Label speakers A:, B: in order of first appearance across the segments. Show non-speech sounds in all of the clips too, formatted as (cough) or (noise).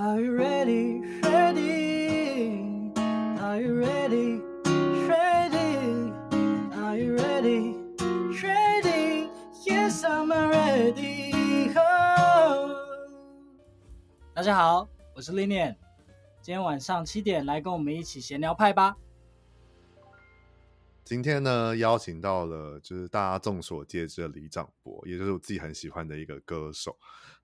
A: Are you ready? Ready? Are you ready? Ready? Are you ready? Ready? Yes, I'm ready. Oh. 大家好，我是 Linian，今天晚上七点来跟我们一起闲聊派吧。
B: 今天呢，邀请到了就是大家众所皆知的李长博，也就是我自己很喜欢的一个歌手。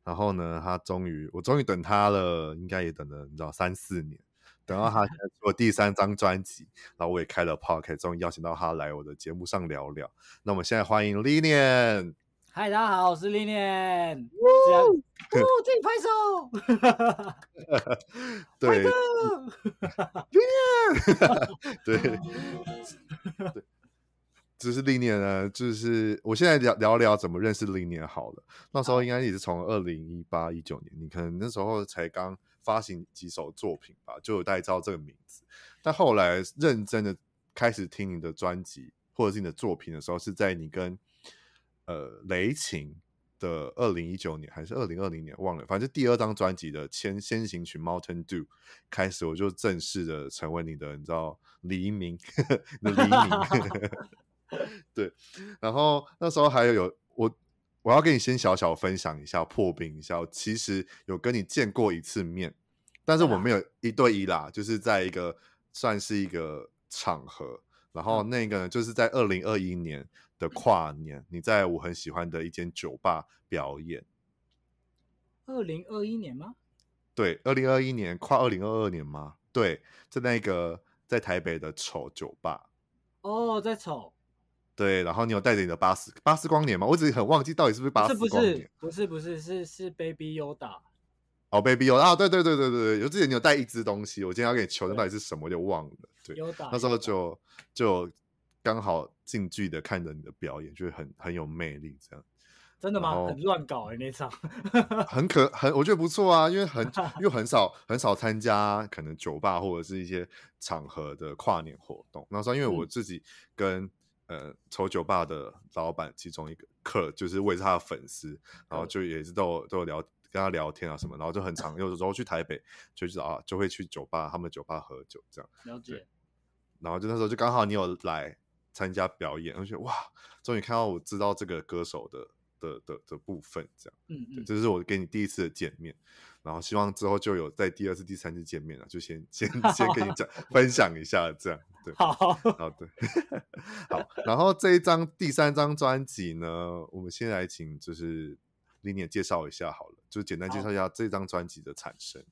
B: 然后呢，他终于，我终于等他了，应该也等了，你知道三四年，等到他出第三张专辑，然后我也开了 p o c k e t 终于邀请到他来我的节目上聊聊。那我们现在欢迎 Lilian。
A: 嗨，大家好，我是 Linian。哦，自己拍手。(laughs)
B: 对。Linian。对。(laughs) 对。只是 Linian 呢，就是我现在聊聊聊怎么认识 Linian 好了。那时候应该也是从二零一八一九年，你可能那时候才刚发行几首作品吧，就有带到这个名字。但后来认真的开始听你的专辑或者是你的作品的时候，是在你跟呃雷琴的二零一九年还是二零二零年忘了，反正第二张专辑的先先行曲 Mountain Dew 开始，我就正式的成为你的，你知道黎明的黎明。(laughs) 对，然后那时候还有有我，我要跟你先小小分享一下，破冰一下。我其实有跟你见过一次面，但是我没有一对一啦，就是在一个算是一个场合。然后那个呢，就是在二零二一年的跨年，你在我很喜欢的一间酒吧表演。
A: 二零二一年吗？
B: 对，二零二一年跨二零二二年吗？对，在那个在台北的丑酒吧。
A: 哦，在丑。
B: 对，然后你有带着你的巴斯巴斯光年吗？我只是很忘记到底是不是巴斯光年。
A: 不是不是不是是是 Baby Yoda。
B: 哦，Baby Yoda 啊，对对对对对对，有之前你有带一只东西，我今天要给你求的到底是什么，我就忘了。对那时候就就刚好近距离的看着你的表演，就很很有魅力，这样。
A: 真的吗？很乱搞哎、欸，那场。(laughs)
B: 很可很，我觉得不错啊，因为很 (laughs) 因为很少很少参加可能酒吧或者是一些场合的跨年活动。那时候因为我自己跟、嗯呃，丑酒吧的老板其中一个客，就是我也是他的粉丝，然后就也是都有都有聊跟他聊天啊什么，然后就很常有的时候去台北，就知道啊，就会去酒吧，他们酒吧喝酒这样。
A: 了解。
B: 然后就那时候就刚好你有来参加表演，而且哇，终于看到我知道这个歌手的的的的部分这样。嗯嗯。这是我给你第一次的见面。然后希望之后就有在第二次、第三次见面了，就先先先跟你讲分享一下这样，对，(laughs) 好，好，对，(laughs) 好。然后这一张第三张专辑呢，我们先来请就是 Linian 介绍一下好了，就简单介绍一下这张专辑的产生。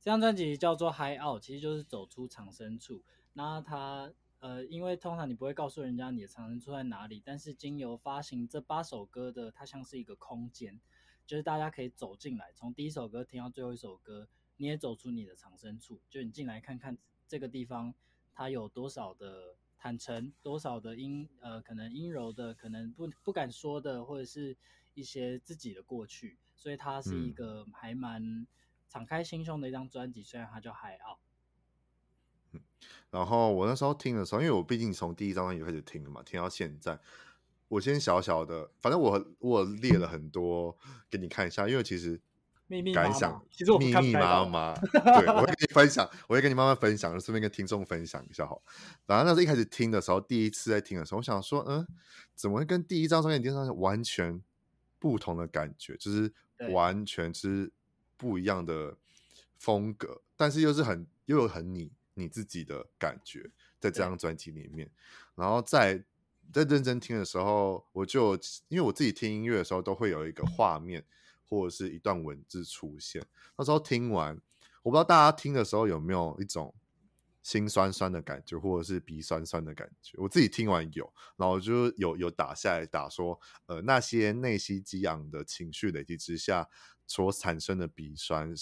A: 这张专辑叫做 High Out，其实就是走出藏身处。那它呃，因为通常你不会告诉人家你的藏身处在哪里，但是经由发行这八首歌的，它像是一个空间。就是大家可以走进来，从第一首歌听到最后一首歌，你也走出你的藏身处。就你进来看看这个地方，它有多少的坦诚，多少的阴呃，可能阴柔的，可能不不敢说的，或者是一些自己的过去。所以它是一个还蛮敞开心胸的一张专辑，虽然它叫 High Out。
B: 嗯，然后我那时候听的时候，因为我毕竟从第一张就开始听了嘛，听到现在。我先小小的，反正我我列了很多给你看一下，因为其实感想
A: 其实我
B: 密密麻麻，对，我会跟你分享，我会跟你慢慢分享，顺便跟听众分享一下好。然后那时候一开始听的时候，第一次在听的时候，我想说，嗯，怎么会跟第一张专辑、第二张完全不同的感觉，就是完全是不一样的风格，但是又是很又有很你你自己的感觉，在这张专辑里面，然后在。在认真听的时候，我就因为我自己听音乐的时候，都会有一个画面或者是一段文字出现。那时候听完，我不知道大家听的时候有没有一种心酸酸的感觉，或者是鼻酸酸的感觉。我自己听完有，然后就有有打下来打说，呃，那些内心激昂的情绪累积之下所产生的鼻酸，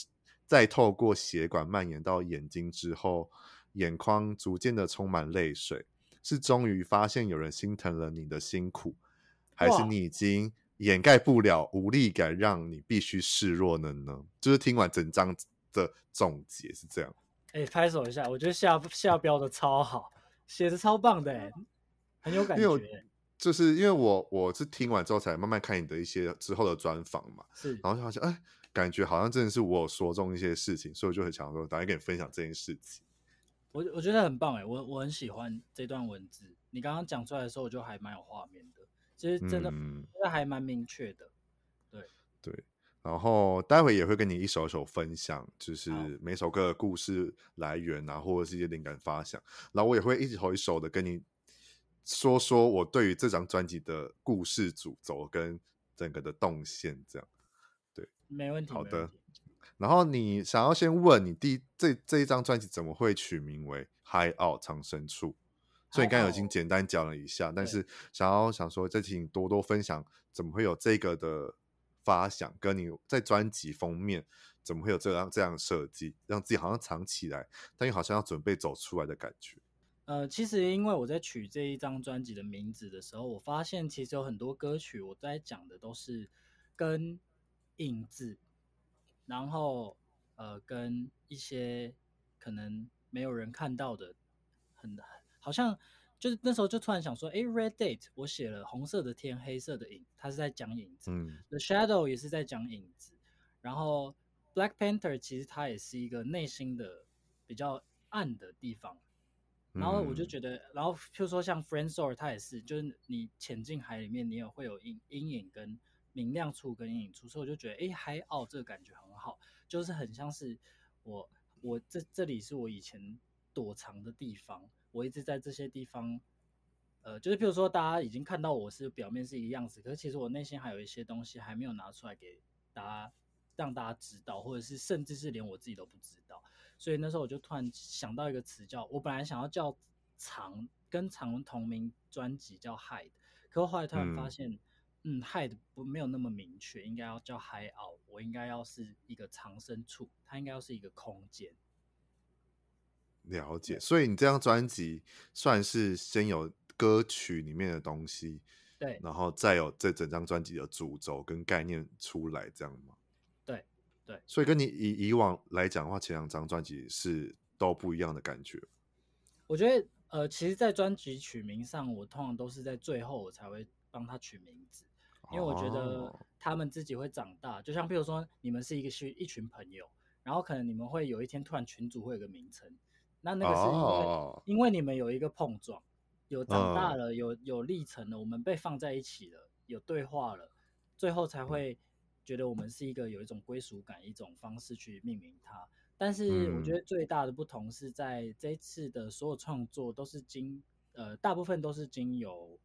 B: 再透过血管蔓延到眼睛之后，眼眶逐渐的充满泪水。是终于发现有人心疼了你的辛苦，还是你已经掩盖不了无力感，让你必须示弱了呢？就是听完整张的总结是这样。
A: 哎、欸，拍手一下，我觉得下下标的超好，写的超棒的，哎，很有感觉。
B: 就是因为我我是听完之后才慢慢看你的一些之后的专访嘛，是，然后就发现哎，感觉好像真的是我有说中一些事情，所以我就很想说，打算跟你分享这件事情。
A: 我我觉得很棒哎，我我很喜欢这段文字。你刚刚讲出来的时候，我就还蛮有画面的，其实真的，嗯、真的还蛮明确的。对
B: 对，然后待会也会跟你一首一首分享，就是每首歌的故事来源啊，或者是一些灵感发想。然后我也会一首一首的跟你说说我对于这张专辑的故事主轴跟整个的动线，这样。对，
A: 没问题。
B: 好的。然后你想要先问你第这这一张专辑怎么会取名为 High Out 处？所以你刚刚已经简单讲了一下，但是想要想说再请你多多分享，怎么会有这个的发想？跟你在专辑封面怎么会有这样这样设计，让自己好像藏起来，但又好像要准备走出来的感觉？
A: 呃，其实因为我在取这一张专辑的名字的时候，我发现其实有很多歌曲我在讲的都是跟影子。然后，呃，跟一些可能没有人看到的，很好像就是那时候就突然想说，哎，Red Date，我写了红色的天，黑色的影，它是在讲影子。嗯，The Shadow 也是在讲影子。然后 Black Panther 其实它也是一个内心的比较暗的地方。然后我就觉得，然后譬如说像 Friendsor，它也是，就是你潜进海里面，你也会有阴阴影跟。明亮处跟阴影处，所以我就觉得，哎，Hideout 这个感觉很好，就是很像是我，我这这里是我以前躲藏的地方，我一直在这些地方，呃，就是譬如说，大家已经看到我是表面是一个样子，可是其实我内心还有一些东西还没有拿出来给大家，让大家知道，或者是甚至是连我自己都不知道，所以那时候我就突然想到一个词，叫我本来想要叫藏，跟藏同名专辑叫 Hide，可我后来突然发现。嗯嗯，hide 不没有那么明确，应该要叫 Hideout。我应该要是一个藏身处，它应该要是一个空间。
B: 了解，所以你这张专辑算是先有歌曲里面的东西，
A: 对，
B: 然后再有这整张专辑的主轴跟概念出来，这样吗？
A: 对对。
B: 所以跟你以以往来讲的话，前两张专辑是都不一样的感觉。
A: 我觉得，呃，其实，在专辑取名上，我通常都是在最后我才会帮他取名字。因为我觉得他们自己会长大，oh. 就像比如说你们是一个是一群朋友，然后可能你们会有一天突然群组会有个名称，那那个是因为、oh. 因为你们有一个碰撞，有长大了，有有历程了，我们被放在一起了，有对话了，最后才会觉得我们是一个有一种归属感，一种方式去命名它。但是我觉得最大的不同是在这一次的所有创作都是经呃大部分都是经由。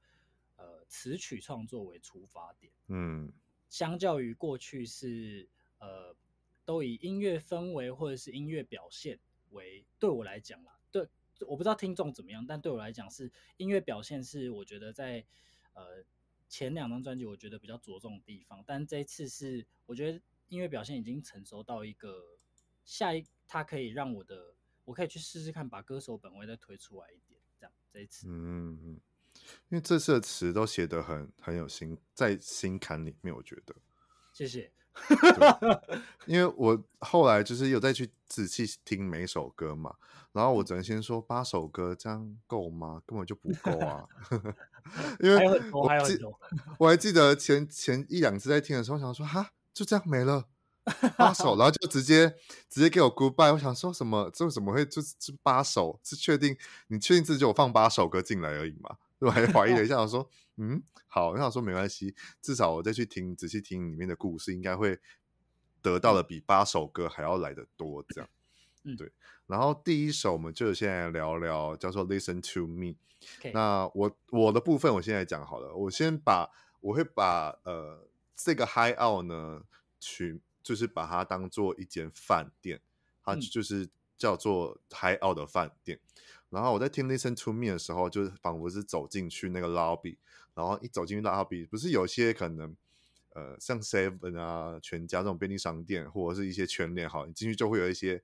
A: 呃，词曲创作为出发点，嗯，相较于过去是呃，都以音乐氛围或者是音乐表现为，对我来讲啦，对，我不知道听众怎么样，但对我来讲是音乐表现是我觉得在呃前两张专辑我觉得比较着重的地方，但这一次是我觉得音乐表现已经成熟到一个下一，它可以让我的我可以去试试看把歌手本位再推出来一点，这样这一次，嗯嗯。
B: 因为这次的词都写得很很有心，在心坎里面，我觉得。
A: 谢谢。(laughs)
B: 因为我后来就是有再去仔细听每首歌嘛，然后我只能先说八首歌这样够吗？根本就不够啊！(laughs) 因为我还记我还记得前前一两次在听的时候，我想说哈，就这样没了八首，(laughs) 然后就直接直接给我 goodbye。我想说什么？这怎么会就就八首？是确定你确定自己有放八首歌进来而已吗？我还怀疑了一 (laughs) 下，我说：“嗯，好。”我想说没关系，至少我再去听仔细听里面的故事，应该会得到的比八首歌还要来得多。这样，嗯，对。然后第一首我们就先来聊聊，叫做《Listen to Me》。那我我的部分我现在讲好了，我先把我会把呃这个 High Out 呢取，就是把它当做一间饭店，它就是叫做 High Out 的饭店。然后我在听《Listen to Me》的时候，就是仿佛是走进去那个 lobby，然后一走进去 lobby，不是有些可能，呃，像 Seven 啊、全家这种便利商店，或者是一些全联，好，你进去就会有一些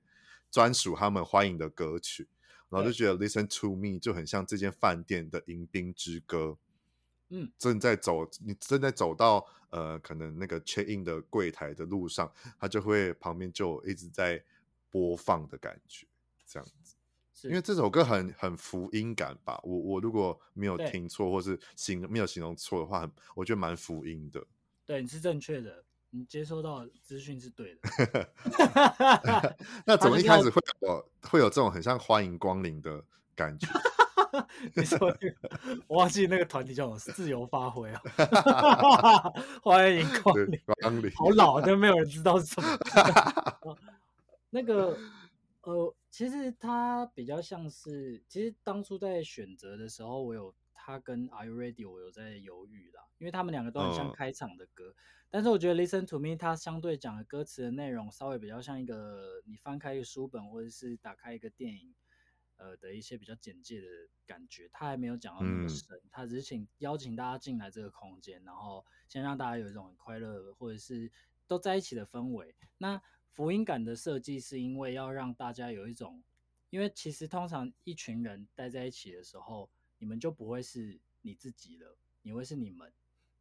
B: 专属他们欢迎的歌曲，然后就觉得《Listen to Me》就很像这间饭店的迎宾之歌，嗯，正在走，你正在走到呃，可能那个 check in 的柜台的路上，它就会旁边就一直在播放的感觉，这样子。因为这首歌很很福音感吧，我我如果没有听错，或是形没有形容错的话，很我觉得蛮福音的。
A: 对，你是正确的。你接收到的资讯是对的。(laughs) (laughs)
B: 那怎么一开始会有会有这种很像欢迎光临的感觉？(laughs)
A: 你说那个，我忘记那个团体叫什么，自由发挥啊！欢迎光临，光临，好老，都没有人知道是什么。那个，呃，其实他比较像是，其实当初在选择的时候，我有他跟 Are You Ready，我有在犹豫啦，因为他们两个都很像开场的歌。嗯但是我觉得 Listen to Me 它相对讲的歌词的内容稍微比较像一个你翻开一个书本或者是打开一个电影，呃的一些比较简介的感觉，它还没有讲到那么深，它只是请邀请大家进来这个空间，然后先让大家有一种很快乐或者是都在一起的氛围。那福音感的设计是因为要让大家有一种，因为其实通常一群人待在一起的时候，你们就不会是你自己了，你会是你们，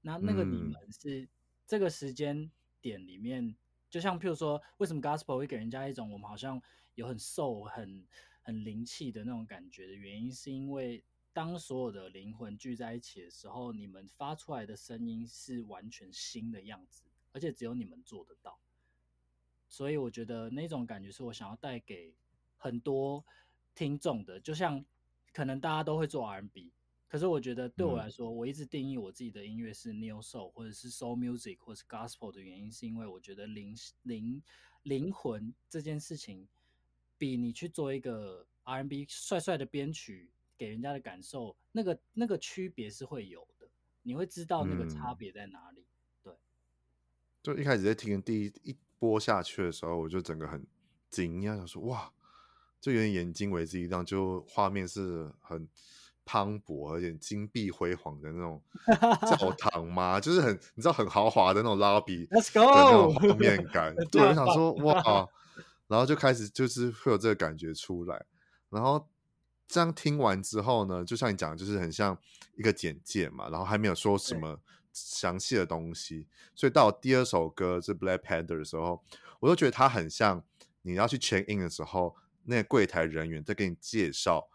A: 那那个你们是。这个时间点里面，就像譬如说，为什么 Gospel 会给人家一种我们好像有很瘦、很很灵气的那种感觉的原因，是因为当所有的灵魂聚在一起的时候，你们发出来的声音是完全新的样子，而且只有你们做得到。所以我觉得那种感觉是我想要带给很多听众的，就像可能大家都会做 R&B。可是我觉得对我来说，嗯、我一直定义我自己的音乐是 Neo Soul 或者是 Soul Music 或者是 Gospel 的原因，是因为我觉得灵灵灵魂这件事情，比你去做一个 R&B 帅帅的编曲给人家的感受，那个那个区别是会有的，你会知道那个差别在哪里。嗯、对，
B: 就一开始在听第一一播下去的时候，我就整个很惊讶，想说哇，就有点眼睛为之一亮，就画面是很。磅礴而且金碧辉煌的那种教 (laughs) 堂嘛，就是很你知道很豪华的那种 lobby 的那种画面感。(laughs) 对，我想说哇，然后就开始就是会有这个感觉出来。然后这样听完之后呢，就像你讲的，就是很像一个简介嘛，然后还没有说什么详细的东西。所以到第二首歌是 Black Panther 的时候，我都觉得它很像你要去 check in 的时候，那个柜台人员在给你介绍。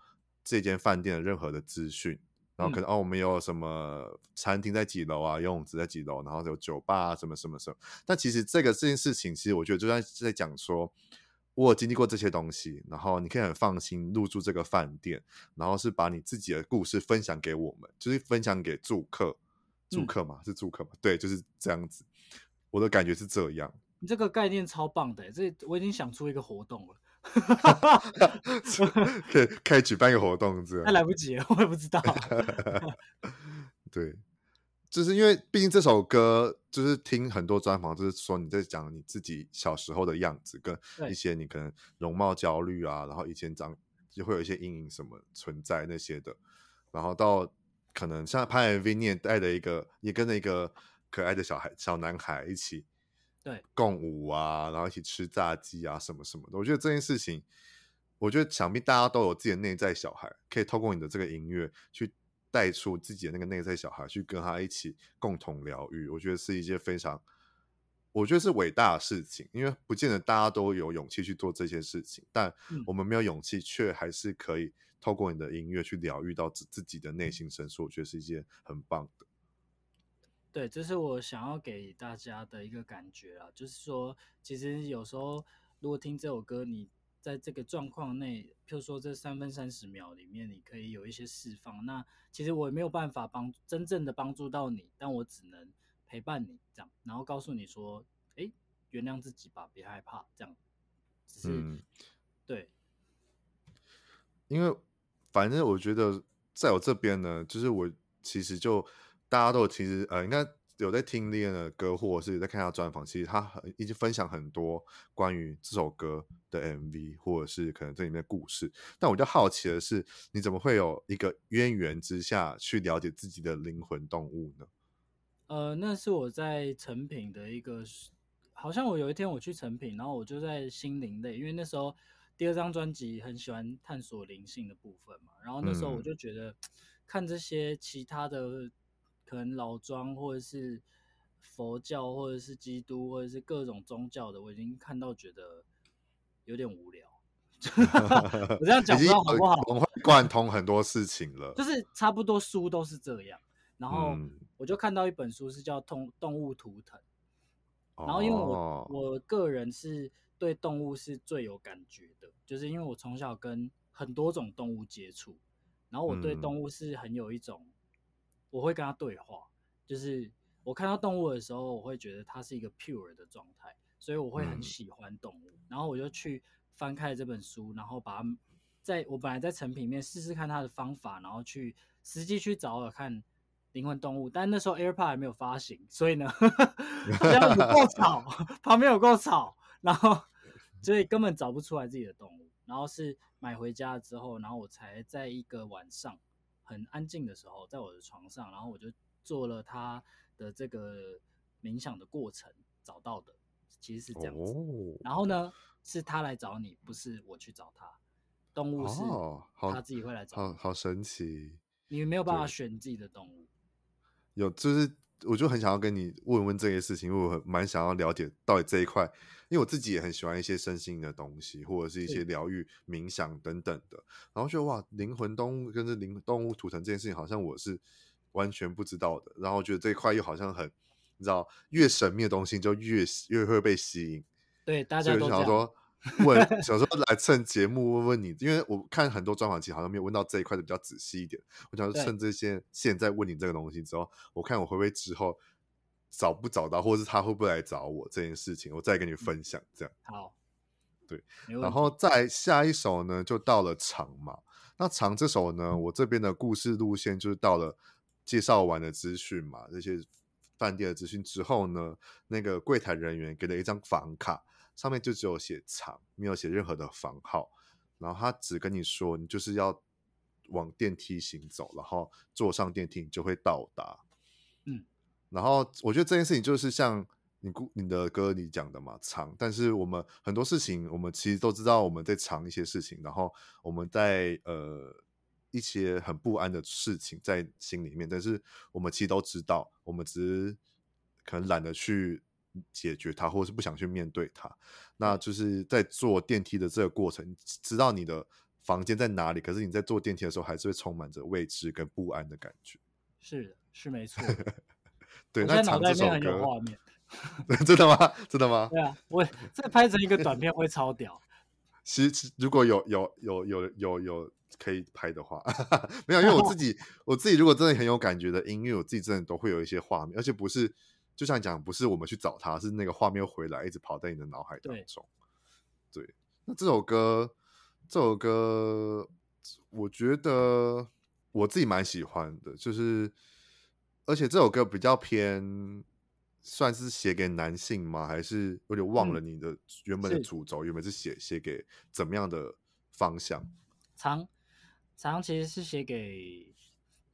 B: 这间饭店的任何的资讯，然后可能、嗯、哦，我们有什么餐厅在几楼啊，游泳池在几楼，然后有酒吧啊，什么什么什么。但其实这个这件事情，其实我觉得就在在讲说，我有经历过这些东西，然后你可以很放心入住这个饭店，然后是把你自己的故事分享给我们，就是分享给住客，住客嘛，嗯、是住客嘛？对，就是这样子。我的感觉是这样。
A: 你这个概念超棒的，这我已经想出一个活动了。(laughs)
B: 可以可以举办一个活动，这样。
A: 还来不及了，我也不知道。(laughs)
B: 对，就是因为毕竟这首歌，就是听很多专访，就是说你在讲你自己小时候的样子，跟一些你可能容貌焦虑啊，然后以前长就会有一些阴影什么存在那些的，然后到可能像拍 MV，你也带着一个，也跟着一个可爱的小孩小男孩一起。
A: 对，
B: 共舞啊，然后一起吃炸鸡啊，什么什么的。我觉得这件事情，我觉得想必大家都有自己的内在小孩，可以透过你的这个音乐去带出自己的那个内在小孩，去跟他一起共同疗愈。我觉得是一件非常，我觉得是伟大的事情，因为不见得大家都有勇气去做这些事情，但我们没有勇气，却还是可以透过你的音乐去疗愈到自自己的内心深处。我觉得是一件很棒的。
A: 对，这是我想要给大家的一个感觉啊，就是说，其实有时候如果听这首歌，你在这个状况内，譬如说这三分三十秒里面，你可以有一些释放。那其实我也没有办法帮真正的帮助到你，但我只能陪伴你这样，然后告诉你说，哎，原谅自己吧，别害怕，这样。只是，嗯，对，
B: 因为反正我觉得在我这边呢，就是我其实就。大家都其实呃，应该有在听 Liam 的歌，或者是在看他专访。其实他很已经分享很多关于这首歌的 MV，或者是可能这里面的故事。但我就好奇的是，你怎么会有一个渊源之下去了解自己的灵魂动物呢？
A: 呃，那是我在成品的一个，好像我有一天我去成品，然后我就在心灵类，因为那时候第二张专辑很喜欢探索灵性的部分嘛。然后那时候我就觉得、嗯、看这些其他的。可能老庄，或者是佛教，或者是基督，或者是各种宗教的，我已经看到觉得有点无聊。(laughs) 我这样讲不知道好不好？
B: 我会贯通很多事情了，
A: 就是差不多书都是这样。然后我就看到一本书是叫《动动物图腾》，然后因为我我个人是对动物是最有感觉的，就是因为我从小跟很多种动物接触，然后我对动物是很有一种，我会跟它对话，就是我看到动物的时候，我会觉得它是一个 pure 的状态，所以我会很喜欢动物，然后我就去翻开这本书，然后把它在我本来在成品里面试试看它的方法，然后去实际去找我看。灵魂动物，但那时候 AirPod 还没有发行，所以呢，(laughs) 好像有够吵，(laughs) 旁边有够吵，然后所以根本找不出来自己的动物。然后是买回家之后，然后我才在一个晚上很安静的时候，在我的床上，然后我就做了他的这个冥想的过程，找到的其实是这样子。哦、然后呢，是他来找你，不是我去找他。动物是他自己会来找你。
B: 哦、好好，好神奇！
A: 你没有办法选自己的动物。
B: 有，就是我就很想要跟你问问这些事情，因为我蛮想要了解到底这一块，因为我自己也很喜欢一些身心的东西，或者是一些疗愈、冥想等等的。然后觉得哇，灵魂动物跟这灵动物图腾这件事情，好像我是完全不知道的。然后觉得这一块又好像很，你知道，越神秘的东西就越越会被吸引。
A: 对，大家都想
B: 说。(laughs) 问，小时候来趁节目问问你，因为我看很多专访，其实好像没有问到这一块的比较仔细一点。我想趁这些现在问你这个东西之后，我看我会不会之后找不找到，或者是他会不会来找我这件事情，我再跟你分享。这样
A: 好，
B: 对。然后再下一首呢，就到了长嘛。那长这首呢，我这边的故事路线就是到了介绍完的资讯嘛，这些饭店的资讯之后呢，那个柜台人员给了一张房卡。上面就只有写长，没有写任何的房号。然后他只跟你说，你就是要往电梯行走，然后坐上电梯你就会到达。
A: 嗯，
B: 然后我觉得这件事情就是像你姑你的歌你讲的嘛，藏。但是我们很多事情，我们其实都知道我们在藏一些事情，然后我们在呃一些很不安的事情在心里面，但是我们其实都知道，我们只是可能懒得去。解决它，或者是不想去面对它，那就是在坐电梯的这个过程，知道你的房间在哪里，可是你在坐电梯的时候，还是会充满着未知跟不安的感觉。
A: 是的，是没错。(laughs)
B: 对，那唱这首歌，
A: 画面，(laughs)
B: 真的吗？真的吗？(laughs)
A: 对啊，我这拍成一个短片会超屌。
B: 其实如果有有有有有有可以拍的话，没有，因为我自己我自己如果真的很有感觉的音乐，我自己真的都会有一些画面，而且不是。就像你讲，不是我们去找他，是那个画面回来，一直跑在你的脑海当中。对，对，那这首歌，这首歌，我觉得我自己蛮喜欢的，就是而且这首歌比较偏，算是写给男性吗？还是有点忘了你的原本的主轴？嗯、原本是写写给怎么样的方向？
A: 长长其实是写给。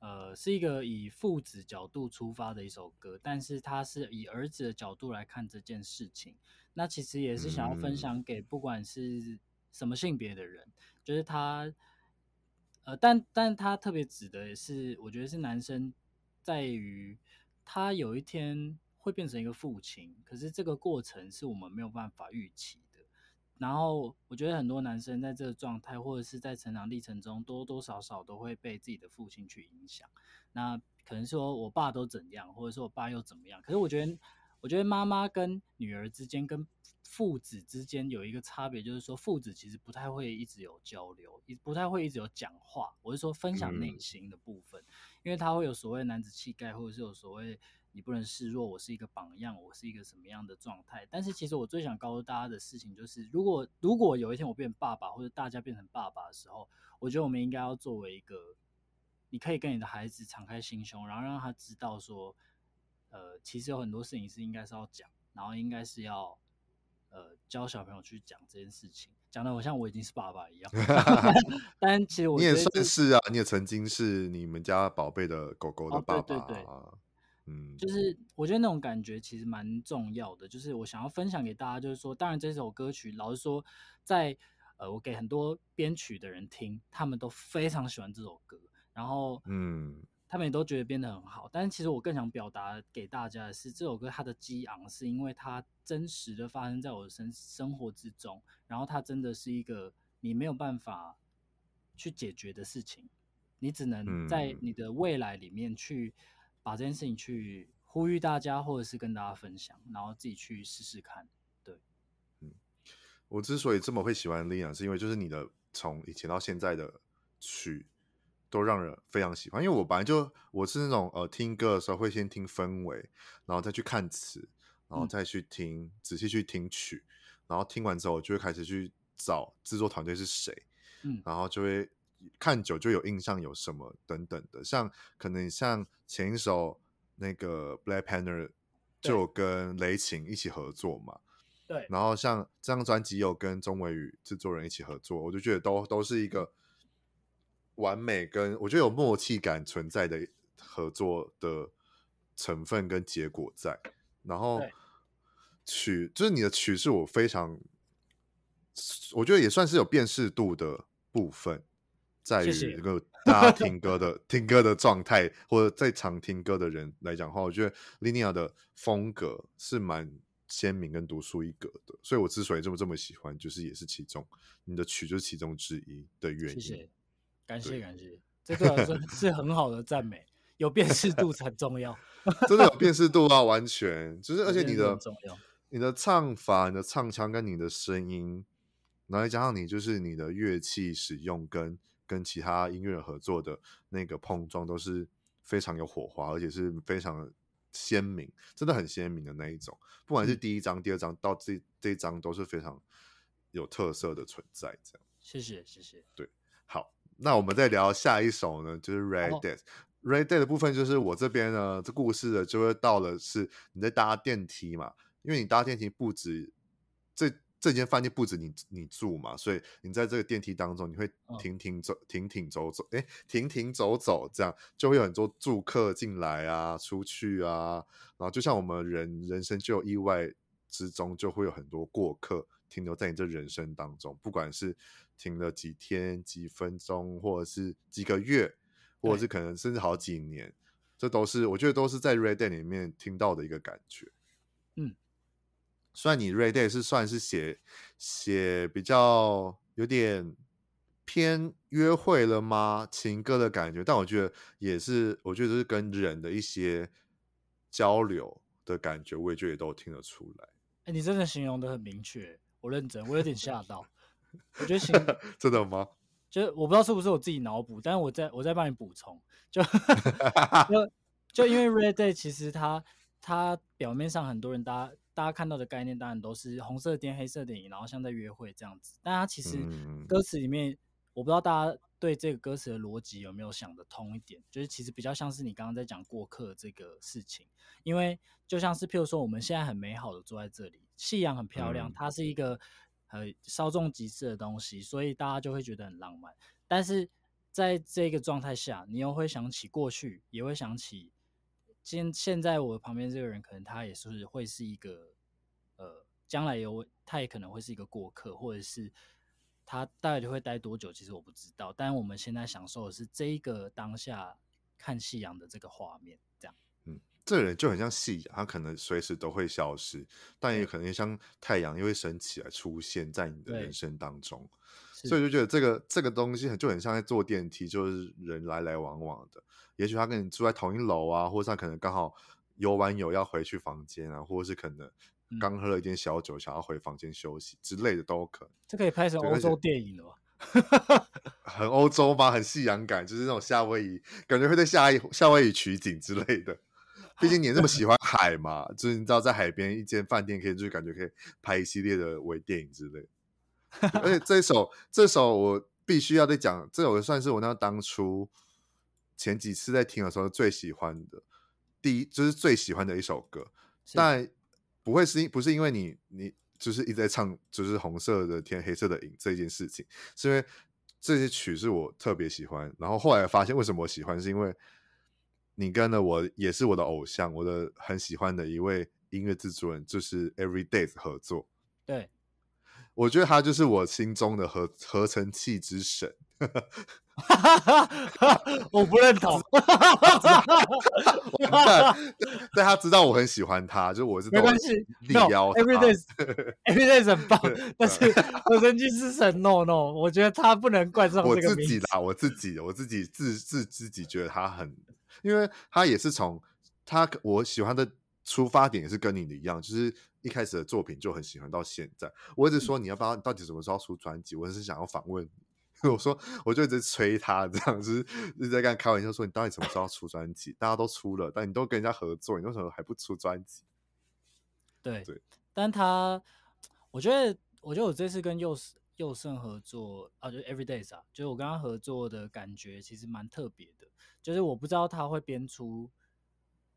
A: 呃，是一个以父子角度出发的一首歌，但是他是以儿子的角度来看这件事情。那其实也是想要分享给不管是什么性别的人，嗯、就是他，呃，但但他特别指的是，我觉得是男生，在于他有一天会变成一个父亲，可是这个过程是我们没有办法预期。然后我觉得很多男生在这个状态，或者是在成长历程中，多多少少都会被自己的父亲去影响。那可能说我爸都怎样，或者说我爸又怎么样？可是我觉得，我觉得妈妈跟女儿之间，跟父子之间有一个差别，就是说父子其实不太会一直有交流，不太会一直有讲话。我是说分享内心的部分，嗯、因为他会有所谓男子气概，或者是有所谓。你不能示弱，我是一个榜样，我是一个什么样的状态？但是其实我最想告诉大家的事情就是，如果如果有一天我变爸爸，或者大家变成爸爸的时候，我觉得我们应该要作为一个，你可以跟你的孩子敞开心胸，然后让他知道说，呃，其实有很多事情是应该是要讲，然后应该是要呃教小朋友去讲这件事情，讲的我像我已经是爸爸一样。(laughs) 但其实我
B: 你也算是啊，你也曾经是你们家宝贝的狗狗的爸爸。
A: 哦，对对对。嗯，就是我觉得那种感觉其实蛮重要的。就是我想要分享给大家，就是说，当然这首歌曲，老实说，在呃，我给很多编曲的人听，他们都非常喜欢这首歌，然后嗯，他们也都觉得编得很好。但是其实我更想表达给大家的是，这首歌它的激昂，是因为它真实的发生在我的生生活之中，然后它真的是一个你没有办法去解决的事情，你只能在你的未来里面去。把这件事情去呼吁大家，或者是跟大家分享，然后自己去试试看。对，
B: 嗯，我之所以这么会喜欢 Linia，是因为就是你的从以前到现在的曲都让人非常喜欢。因为我本来就我是那种呃听歌的时候会先听氛围，然后再去看词，然后再去听、嗯、仔细去听曲，然后听完之后就会开始去找制作团队是谁，嗯，然后就会。看久就有印象，有什么等等的，像可能像前一首那个 Black Panther 就跟雷擎一起合作嘛，
A: 对，
B: 然后像这张专辑有跟钟伟宇制作人一起合作，我就觉得都都是一个完美跟我觉得有默契感存在的合作的成分跟结果在，然后曲就是你的曲是我非常，我觉得也算是有辨识度的部分。在于这个大家听歌的 (laughs) 听歌的状态，或者在场听歌的人来讲的话，我觉得 Linia 的风格是蛮鲜明跟独树一格的。所以我之所以这么这么喜欢，就是也是其中你的曲就是其中之一的原因。谢谢，
A: 感谢感谢，这个是是很好的赞美，有辨识度很重要，(laughs)
B: 真的有辨识度啊，完全就是而且你的你的唱法、你的唱腔跟你的声音，然后再加上你就是你的乐器使用跟。跟其他音乐人合作的那个碰撞都是非常有火花，而且是非常鲜明，真的很鲜明的那一种。不管是第一张、嗯、第二张到这这一张都是非常有特色的存在。这样，
A: 谢谢谢谢。
B: 对，好，那我们再聊下一首呢，就是 Red Death。Red Death 的部分就是我这边呢，这故事的就会到了是你在搭电梯嘛，因为你搭电梯不止这。这间饭店不止你你住嘛，所以你在这个电梯当中，你会停停走、停停走走，哎，停停走走，这样就会有很多住客进来啊、出去啊，然后就像我们人人生就有意外之中，就会有很多过客停留在你这人生当中，不管是停了几天、几分钟，或者是几个月，或者是可能甚至好几年，这都是我觉得都是在 Red Death 里面听到的一个感觉。虽然你 Red Death 是算是写写比较有点偏约会了吗？情歌的感觉，但我觉得也是，我觉得是跟人的一些交流的感觉，我也觉得也都听得出来。
A: 哎、欸，你真的形容的很明确，我认真，我有点吓到。(laughs) 我觉得形 (laughs)
B: 真的吗？
A: 就是我不知道是不是我自己脑补，但是我在我在帮你补充，就 (laughs) 就就因为 Red Death 其实它它表面上很多人大家。大家看到的概念当然都是红色电影、黑色电影，然后像在约会这样子。但它其实歌词里面，我不知道大家对这个歌词的逻辑有没有想得通一点，就是其实比较像是你刚刚在讲过客这个事情。因为就像是譬如说，我们现在很美好的坐在这里，夕阳很漂亮，它是一个呃稍纵即逝的东西，所以大家就会觉得很浪漫。但是在这个状态下，你又会想起过去，也会想起。现现在我旁边这个人，可能他也是会是一个，呃，将来有他也可能会是一个过客，或者是他大概就会待多久，其实我不知道。但我们现在享受的是这一个当下看夕阳的这个画面，这样。
B: 嗯，这个人就很像夕阳，他可能随时都会消失，但也可能像太阳，又会升起来出现在你的人生当中。所以就觉得这个这个东西很就很像在坐电梯，就是人来来往往的。也许他跟你住在同一楼啊，或者他可能刚好游完泳要回去房间啊，或者是可能刚喝了一点小酒想要回房间休息之类的都可能。
A: 这可以拍成欧洲电影了吧？(laughs)
B: 很欧洲吧？很夕阳感，就是那种夏威夷，感觉会在夏威夏威夷取景之类的。毕竟你也这么 (laughs) 喜欢海嘛，就是你知道在海边一间饭店可以，就是感觉可以拍一系列的微电影之类。而且 (laughs) 这首这首我必须要再讲，这首算是我那当初。前几次在听的时候最喜欢的，第一就是最喜欢的一首歌，但不会是因不是因为你你就是一直在唱就是红色的天黑色的影这件事情，是因为这些曲是我特别喜欢，然后后来发现为什么我喜欢，是因为你跟了我也是我的偶像，我的很喜欢的一位音乐制作人就是 Everydays 合作，
A: 对，
B: 我觉得他就是我心中的合合成器之神。
A: 我不认同。
B: 但他知道我很喜欢他，就我是
A: 没关系。力邀 Everydays，Everydays 很棒，但是合成器之神 No No，我觉得他不能冠上这个名字。
B: 我自己啦，我自己，我自己自自自己觉得他很，因为他也是从他我喜欢的出发点也是跟你的一样，就是一开始的作品就很喜欢到现在。我一直说你要不要，到底什么时候出专辑？我是想要访问你，(laughs) 我说我就一直催他，这样子一直在跟他开玩笑说你到底什么时候要出专辑？大家都出了，但你都跟人家合作，你为什么还不出专辑？
A: 对
B: 对，
A: 但他我觉得，我觉得我这次跟佑佑胜合作啊，就是 Everydays 啊，就是我跟他合作的感觉其实蛮特别的，就是我不知道他会编出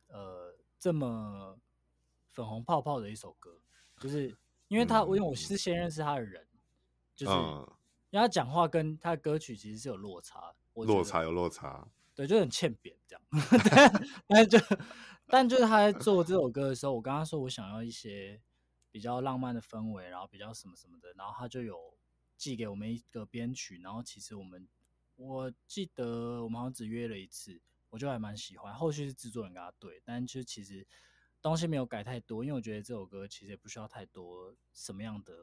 A: 呃这么粉红泡泡的一首歌，就是因为他，嗯、因为我是先认识他的人，就是因为他讲话跟他的歌曲其实是有落差，
B: 落差有落差，
A: 对，就很欠扁这样，(laughs) 但 (laughs) 但就但就是他在做这首歌的时候，我跟他说我想要一些比较浪漫的氛围，然后比较什么什么的，然后他就有。寄给我们一个编曲，然后其实我们我记得我们好像只约了一次，我就还蛮喜欢。后续是制作人跟他对，但就其实东西没有改太多，因为我觉得这首歌其实也不需要太多什么样的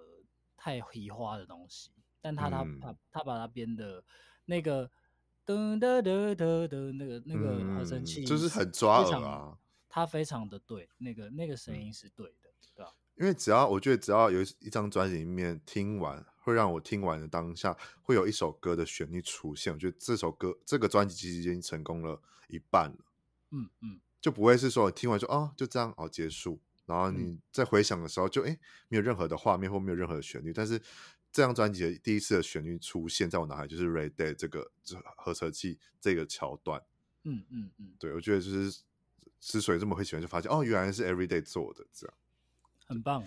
A: 太移花的东西。但他他他他把他编的那个噔噔噔噔噔那个那个合成器，
B: 就是很抓耳啊，
A: 他非常的对，那个那个声音是对的，对吧？
B: 因为只要我觉得只要有一张专辑里面听完。会让我听完的当下，会有一首歌的旋律出现。我觉得这首歌这个专辑其实已经成功了一半了。
A: 嗯嗯，
B: 就不会是说听完说哦就这样哦结束，然后你在回想的时候就哎没有任何的画面或没有任何的旋律。但是这张专辑的第一次的旋律出现在我脑海就是 Red Day 这个合成器这个桥段。
A: 嗯嗯嗯，
B: 对我觉得就是之所以这么会喜欢，就发现哦原来是 Everyday 做的这样，
A: 很棒。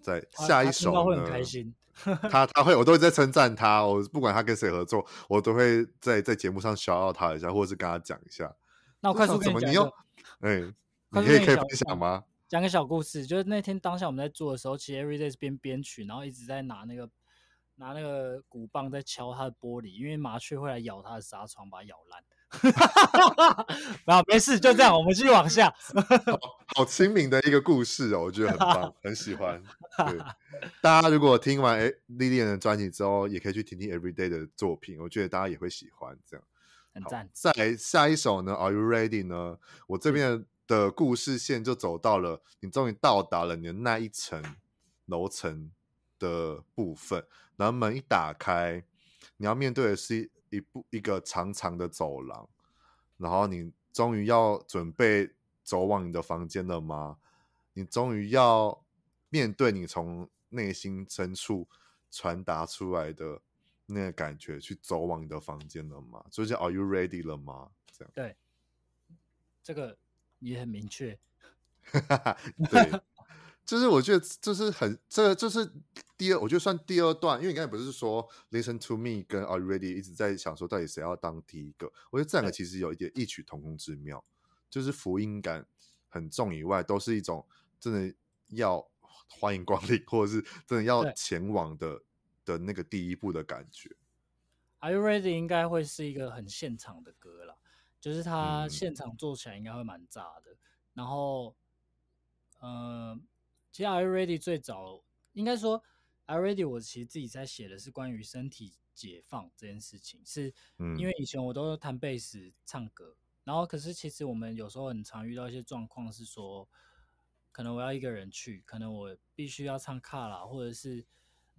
B: 在下一首呢，
A: 会很开心。(laughs)
B: 他他会，我都会在称赞他。我不管他跟谁合作，我都会在在节目上 shout out 他一下，或者是跟他讲一下。
A: 那我快速跟你讲，你用
B: 哎，你可以可以分享吗？
A: 讲个小故事，就是那天当下我们在做的时候，其实 Everyday 是边编曲，然后一直在拿那个拿那个鼓棒在敲他的玻璃，因为麻雀会来咬他的纱窗，把它咬烂。(laughs) 没有，没事，就这样，我们继续往下。
B: 好亲民的一个故事哦，我觉得很棒，很喜欢。对，大家如果听完哎 Lilian 的专辑之后，也可以去听听 Everyday 的作品，我觉得大家也会喜欢。这样
A: 很赞。
B: 再来下一首呢？Are you ready 呢？我这边的故事线就走到了，你终于到达了你的那一层楼层的部分，然后门一打开，你要面对的是。一步一个长长的走廊，然后你终于要准备走往你的房间了吗？你终于要面对你从内心深处传达出来的那个感觉，去走往你的房间了吗？就是 Are you ready 了吗？这样
A: 对，这个也很明确。(laughs)
B: 对。就是我觉得就是很这个就是第二，我觉得算第二段，因为你刚才不是说 Listen to me 跟 Are you ready 一直在想说到底谁要当第一个？我觉得这两个其实有一点异曲同工之妙，就是福音感很重以外，都是一种真的要欢迎光临，或者是真的要前往的的那个第一步的感觉。
A: Are you ready 应该会是一个很现场的歌啦，就是他现场做起来应该会蛮炸的，嗯、然后嗯。呃其实 Are You Ready 最早应该说 Are You Ready 我其实自己在写的是关于身体解放这件事情，是因为以前我都弹贝斯唱歌，然后可是其实我们有时候很常遇到一些状况是说，可能我要一个人去，可能我必须要唱卡拉，或者是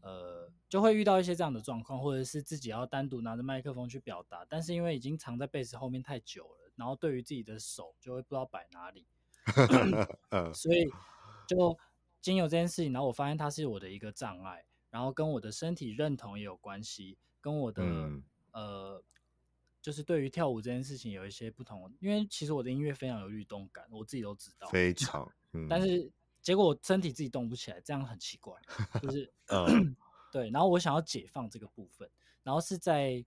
A: 呃就会遇到一些这样的状况，或者是自己要单独拿着麦克风去表达，但是因为已经藏在贝斯后面太久了，然后对于自己的手就会不知道摆哪里，(laughs) 所以就。经由这件事情，然后我发现它是我的一个障碍，然后跟我的身体认同也有关系，跟我的、嗯、呃，就是对于跳舞这件事情有一些不同。因为其实我的音乐非常有律动感，我自己都知道，
B: 非 (laughs) 常。嗯、
A: 但是结果我身体自己动不起来，这样很奇怪。(laughs) 就是、嗯、(clears throat) 对，然后我想要解放这个部分，然后是在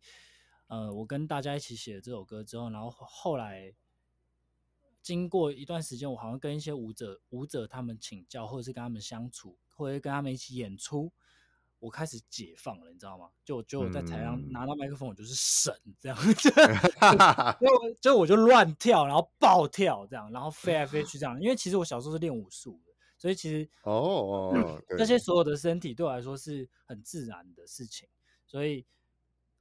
A: 呃，我跟大家一起写了这首歌之后，然后后来。经过一段时间，我好像跟一些舞者、舞者他们请教，或者是跟他们相处，或者是跟他们一起演出，我开始解放了，你知道吗？就就我在台上拿到麦克风，我就是神这样，(laughs) 就 (laughs) 就我就乱跳，然后暴跳这样，然后飞来飞去这样。因为其实我小时候是练武术的，所以其实
B: 哦哦，(clears throat)
A: 这些所有的身体对我来说是很自然的事情，所以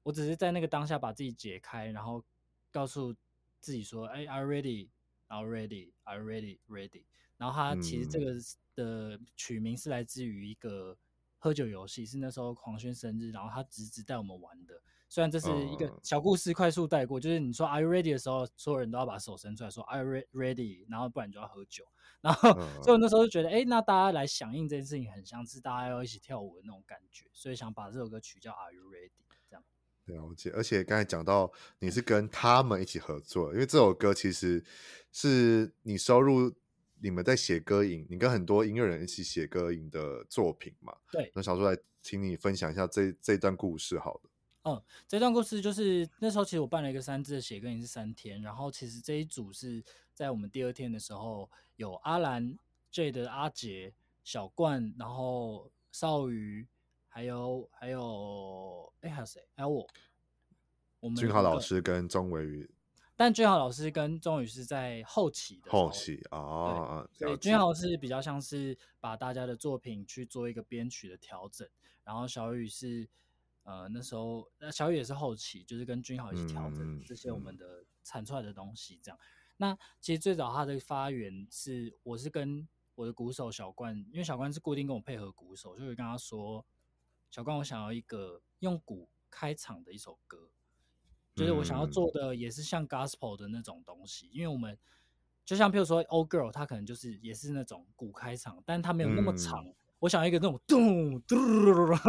A: 我只是在那个当下把自己解开，然后告诉自己说：“哎 you ready？” 然后 ready，are you ready，ready，然后它其实这个的取名是来自于一个喝酒游戏，是那时候黄轩生日，然后他侄子带我们玩的。虽然这是一个小故事，快速带过，就是你说 Are you ready 的时候，所有人都要把手伸出来说 Are you ready，然后不然就要喝酒。然后，所以我那时候就觉得，哎，那大家来响应这件事情，很像是大家要一起跳舞的那种感觉，所以想把这首歌曲叫 Are you ready 这样。
B: 了解，而且刚才讲到你是跟他们一起合作，因为这首歌其实是你收入你们在写歌影，你跟很多音乐人一起写歌影的作品嘛？
A: 对。
B: 那小叔来请你分享一下这这段故事，好了。
A: 嗯，这段故事就是那时候，其实我办了一个三支的写歌营是三天，然后其实这一组是在我们第二天的时候，有阿兰、J 的阿杰、小冠，然后少宇，还有还有哎还有谁？还有我，我们
B: 俊豪老师跟钟伟宇，
A: 但君豪老师跟钟宇是在后期的
B: 后期啊，
A: 对，所以俊豪是比较像是把大家的作品去做一个编曲的调整，然后小雨是。呃，那时候那小雨也是后期，就是跟君豪一起调整这些我们的产出来的东西，这样。那其实最早它的发源是，我是跟我的鼓手小冠，因为小冠是固定跟我配合鼓手，就会跟他说，小冠，我想要一个用鼓开场的一首歌，就是我想要做的也是像 gospel 的那种东西，因为我们就像譬如说 Old Girl，它可能就是也是那种鼓开场，但它没有那么长。嗯我想要一个那种咚嘟，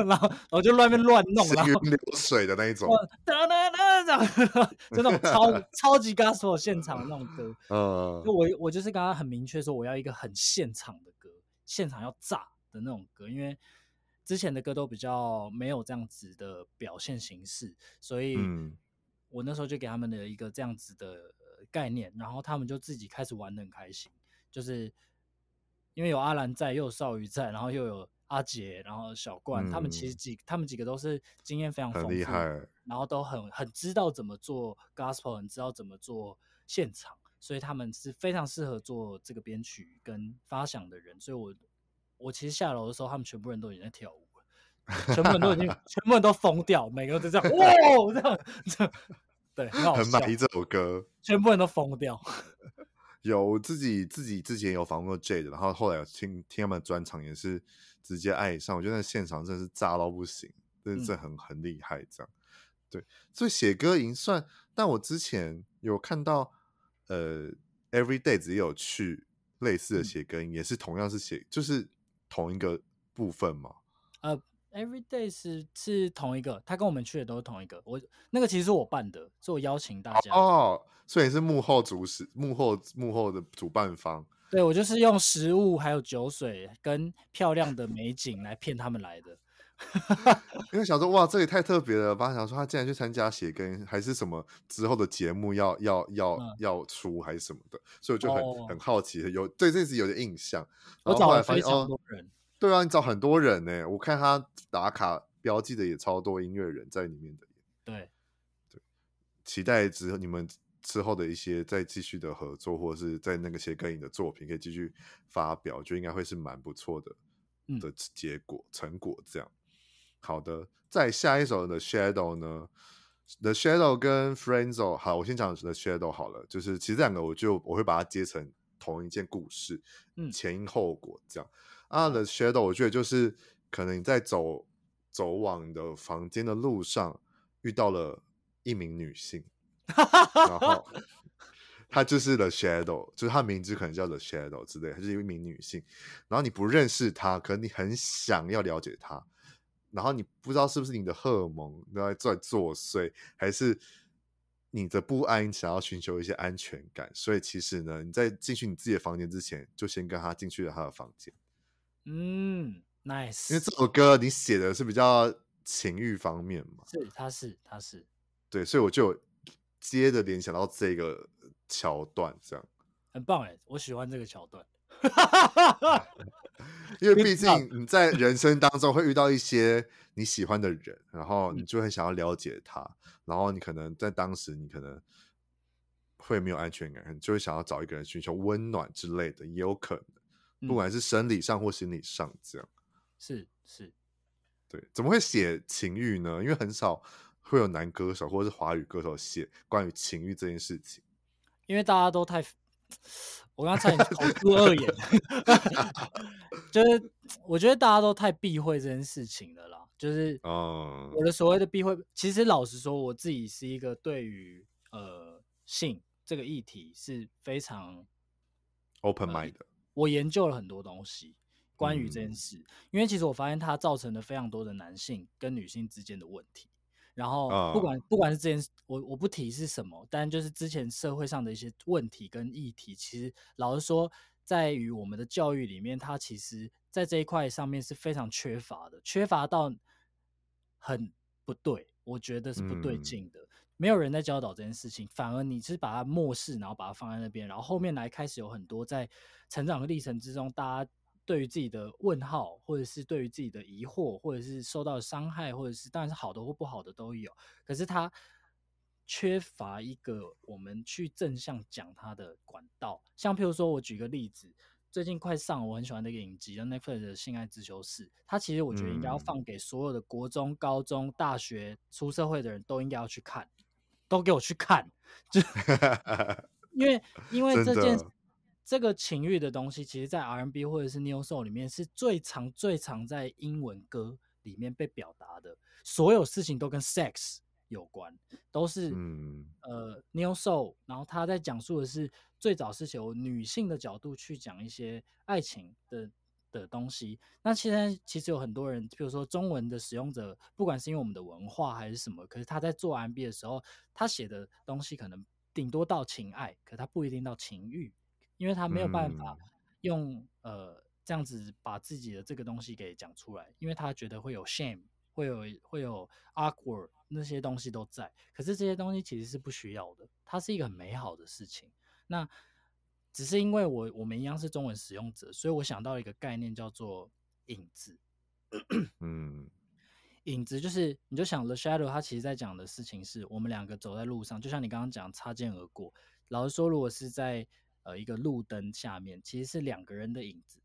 A: 然后然后就乱边乱弄，然后
B: 流水的那一种，
A: 哒哒哒这样，就那种超 (laughs) 超级 gospel 现场的那种歌。(laughs) 嗯，就我我就是刚刚很明确说，我要一个很现场的歌，现场要炸的那种歌，因为之前的歌都比较没有这样子的表现形式，所以我那时候就给他们的一个这样子的概念，然后他们就自己开始玩的很开心，就是。因为有阿兰在，又有少宇在，然后又有阿杰，然后小冠，嗯、他们其实几，他们几个都是经验非常丰富，厉害，然后都很很知道怎么做 gospel，很知道怎么做现场，所以他们是非常适合做这个编曲跟发响的人。所以我我其实下楼的时候，他们全部人都已经在跳舞了，全部人都已经，(laughs) 全部人都疯掉，每个人都这样，哇，这样这样，对，很好，
B: 很满意这首歌，
A: 全部人都疯掉。(laughs)
B: 有自己自己之前有访问过 Jade，然后后来有听听他们的专场，也是直接爱上。我觉得那现场真的是炸到不行，真的是很很厉害。这样，对，所以写歌已经算。但我之前有看到，呃，Everyday 也有去类似的写歌营，也是同样是写，就是同一个部分嘛。
A: 呃，Everyday 是是同一个，他跟我们去的都是同一个。我那个其实是我办的，是我邀请大家
B: 哦。所以是幕后主使，幕后幕后的主办方。
A: 对，我就是用食物、还有酒水跟漂亮的美景来骗他们来的。(laughs)
B: 因为想说，哇，这也太特别了吧！想说他竟然去参加写跟，还是什么之后的节目要要要、嗯、要出还是什么的，所以我就很、哦、很好奇，有对这次有点印象。我找了非常多人。哦，对啊，你找很多人呢。我看他打卡标记的也超多音乐人在里面的。
A: 对
B: 对，期待之后你们。之后的一些再继续的合作，或者是在那个些跟你的作品可以继续发表，就应该会是蛮不错的的结果、嗯、成果。这样好的，再下一首的 Shadow 呢？The Shadow 跟 Friendzo，好，我先讲 The Shadow 好了。就是其实这两个，我就我会把它接成同一件故事，嗯，前因后果这样。啊，The Shadow，我觉得就是可能你在走走往你的房间的路上遇到了一名女性。然后 (laughs) 她就是 The Shadow，就是她名字可能叫 The Shadow 之类，她是一名女性。然后你不认识她，可能你很想要了解她。然后你不知道是不是你的荷尔蒙在在作祟，还是你的不安想要寻求一些安全感。所以其实呢，你在进去你自己的房间之前，就先跟她进去了她的房间。
A: 嗯，nice。
B: 因为这首歌你写的是比较情欲方面嘛？
A: 是，他是，他是。
B: 对，所以我就。接着联想到这个桥段，这样
A: 很棒哎，我喜欢这个桥段，(laughs)
B: 因为毕竟你在人生当中会遇到一些你喜欢的人，然后你就会想要了解他，然后你可能在当时你可能会没有安全感，就会想要找一个人寻求温暖之类的，也有可能，不管是生理上或心理上，这样
A: 是是，
B: 对，怎么会写情欲呢？因为很少。会有男歌手或者是华语歌手写关于情欲这件事情，
A: 因为大家都太 (sniffs) 我刚才 (laughs) 口出恶言，(laughs) 就是我觉得大家都太避讳这件事情了啦。就是我的所谓的避讳，其实老实说，我自己是一个对于呃性这个议题是非常
B: open mind 的。
A: 呃，我研究了很多东西关于这件事，嗯，因为其实我发现它造成了非常多的男性跟女性之间的问题。然后不管不管是这件事，我我不提是什么，但就是之前社会上的一些问题跟议题，其实老实说，在于我们的教育里面，它其实在这一块上面是非常缺乏的，缺乏到很不对，我觉得是不对劲的，没有人在教导这件事情，反而你是把它漠视，然后把它放在那边，然后后面来开始有很多在成长的历程之中，大家。对于自己的问号，或者是对于自己的疑惑，或者是受到伤害，或者是当然是好的或不好的都有。可是他缺乏一个我们去正向讲他的管道。像譬如说，我举个例子，最近快上我很喜欢的一个影集，叫 Netflix 的《性爱自修室》。它其实我觉得应该要放给所有的国中、高中、大学出社会的人都应该要去看，都给我去看，就 (laughs) 因为因为这件。这个情欲的东西，其实，在 R&B 或者是 Neo Soul 里面，是最常、最常在英文歌里面被表达的。所有事情都跟 sex 有关，都是、嗯、呃 Neo Soul。然后他在讲述的是，最早是由女性的角度去讲一些爱情的的东西。那现在其实有很多人，比如说中文的使用者，不管是因为我们的文化还是什么，可是他在做 MB 的时候，他写的东西可能顶多到情爱，可他不一定到情欲。因为他没有办法用、嗯、呃这样子把自己的这个东西给讲出来，因为他觉得会有 shame，会有会有 awkward 那些东西都在。可是这些东西其实是不需要的，它是一个很美好的事情。那只是因为我我们一样是中文使用者，所以我想到一个概念叫做影子。嗯，(clears throat) 影子就是你就想 The Shadow，它其实在讲的事情是我们两个走在路上，就像你刚刚讲擦肩而过。老实说，如果是在呃，一个路灯下面其实是两个人的影子，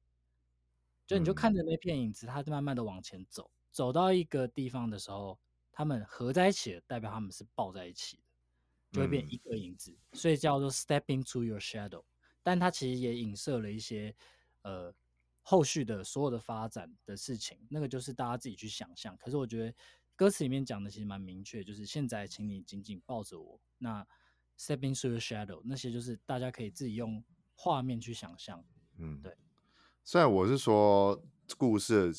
A: 就你就看着那片影子，它就慢慢的往前走，走到一个地方的时候，他们合在一起了，代表他们是抱在一起的，就会变一个影子，所以叫做 step into your shadow。但它其实也影射了一些呃后续的所有的发展的事情，那个就是大家自己去想象。可是我觉得歌词里面讲的其实蛮明确，就是现在请你紧紧抱着我。那 stepping through the shadow，那些就是大家可以自己用画面去想象。嗯，对。
B: 虽然我是说故事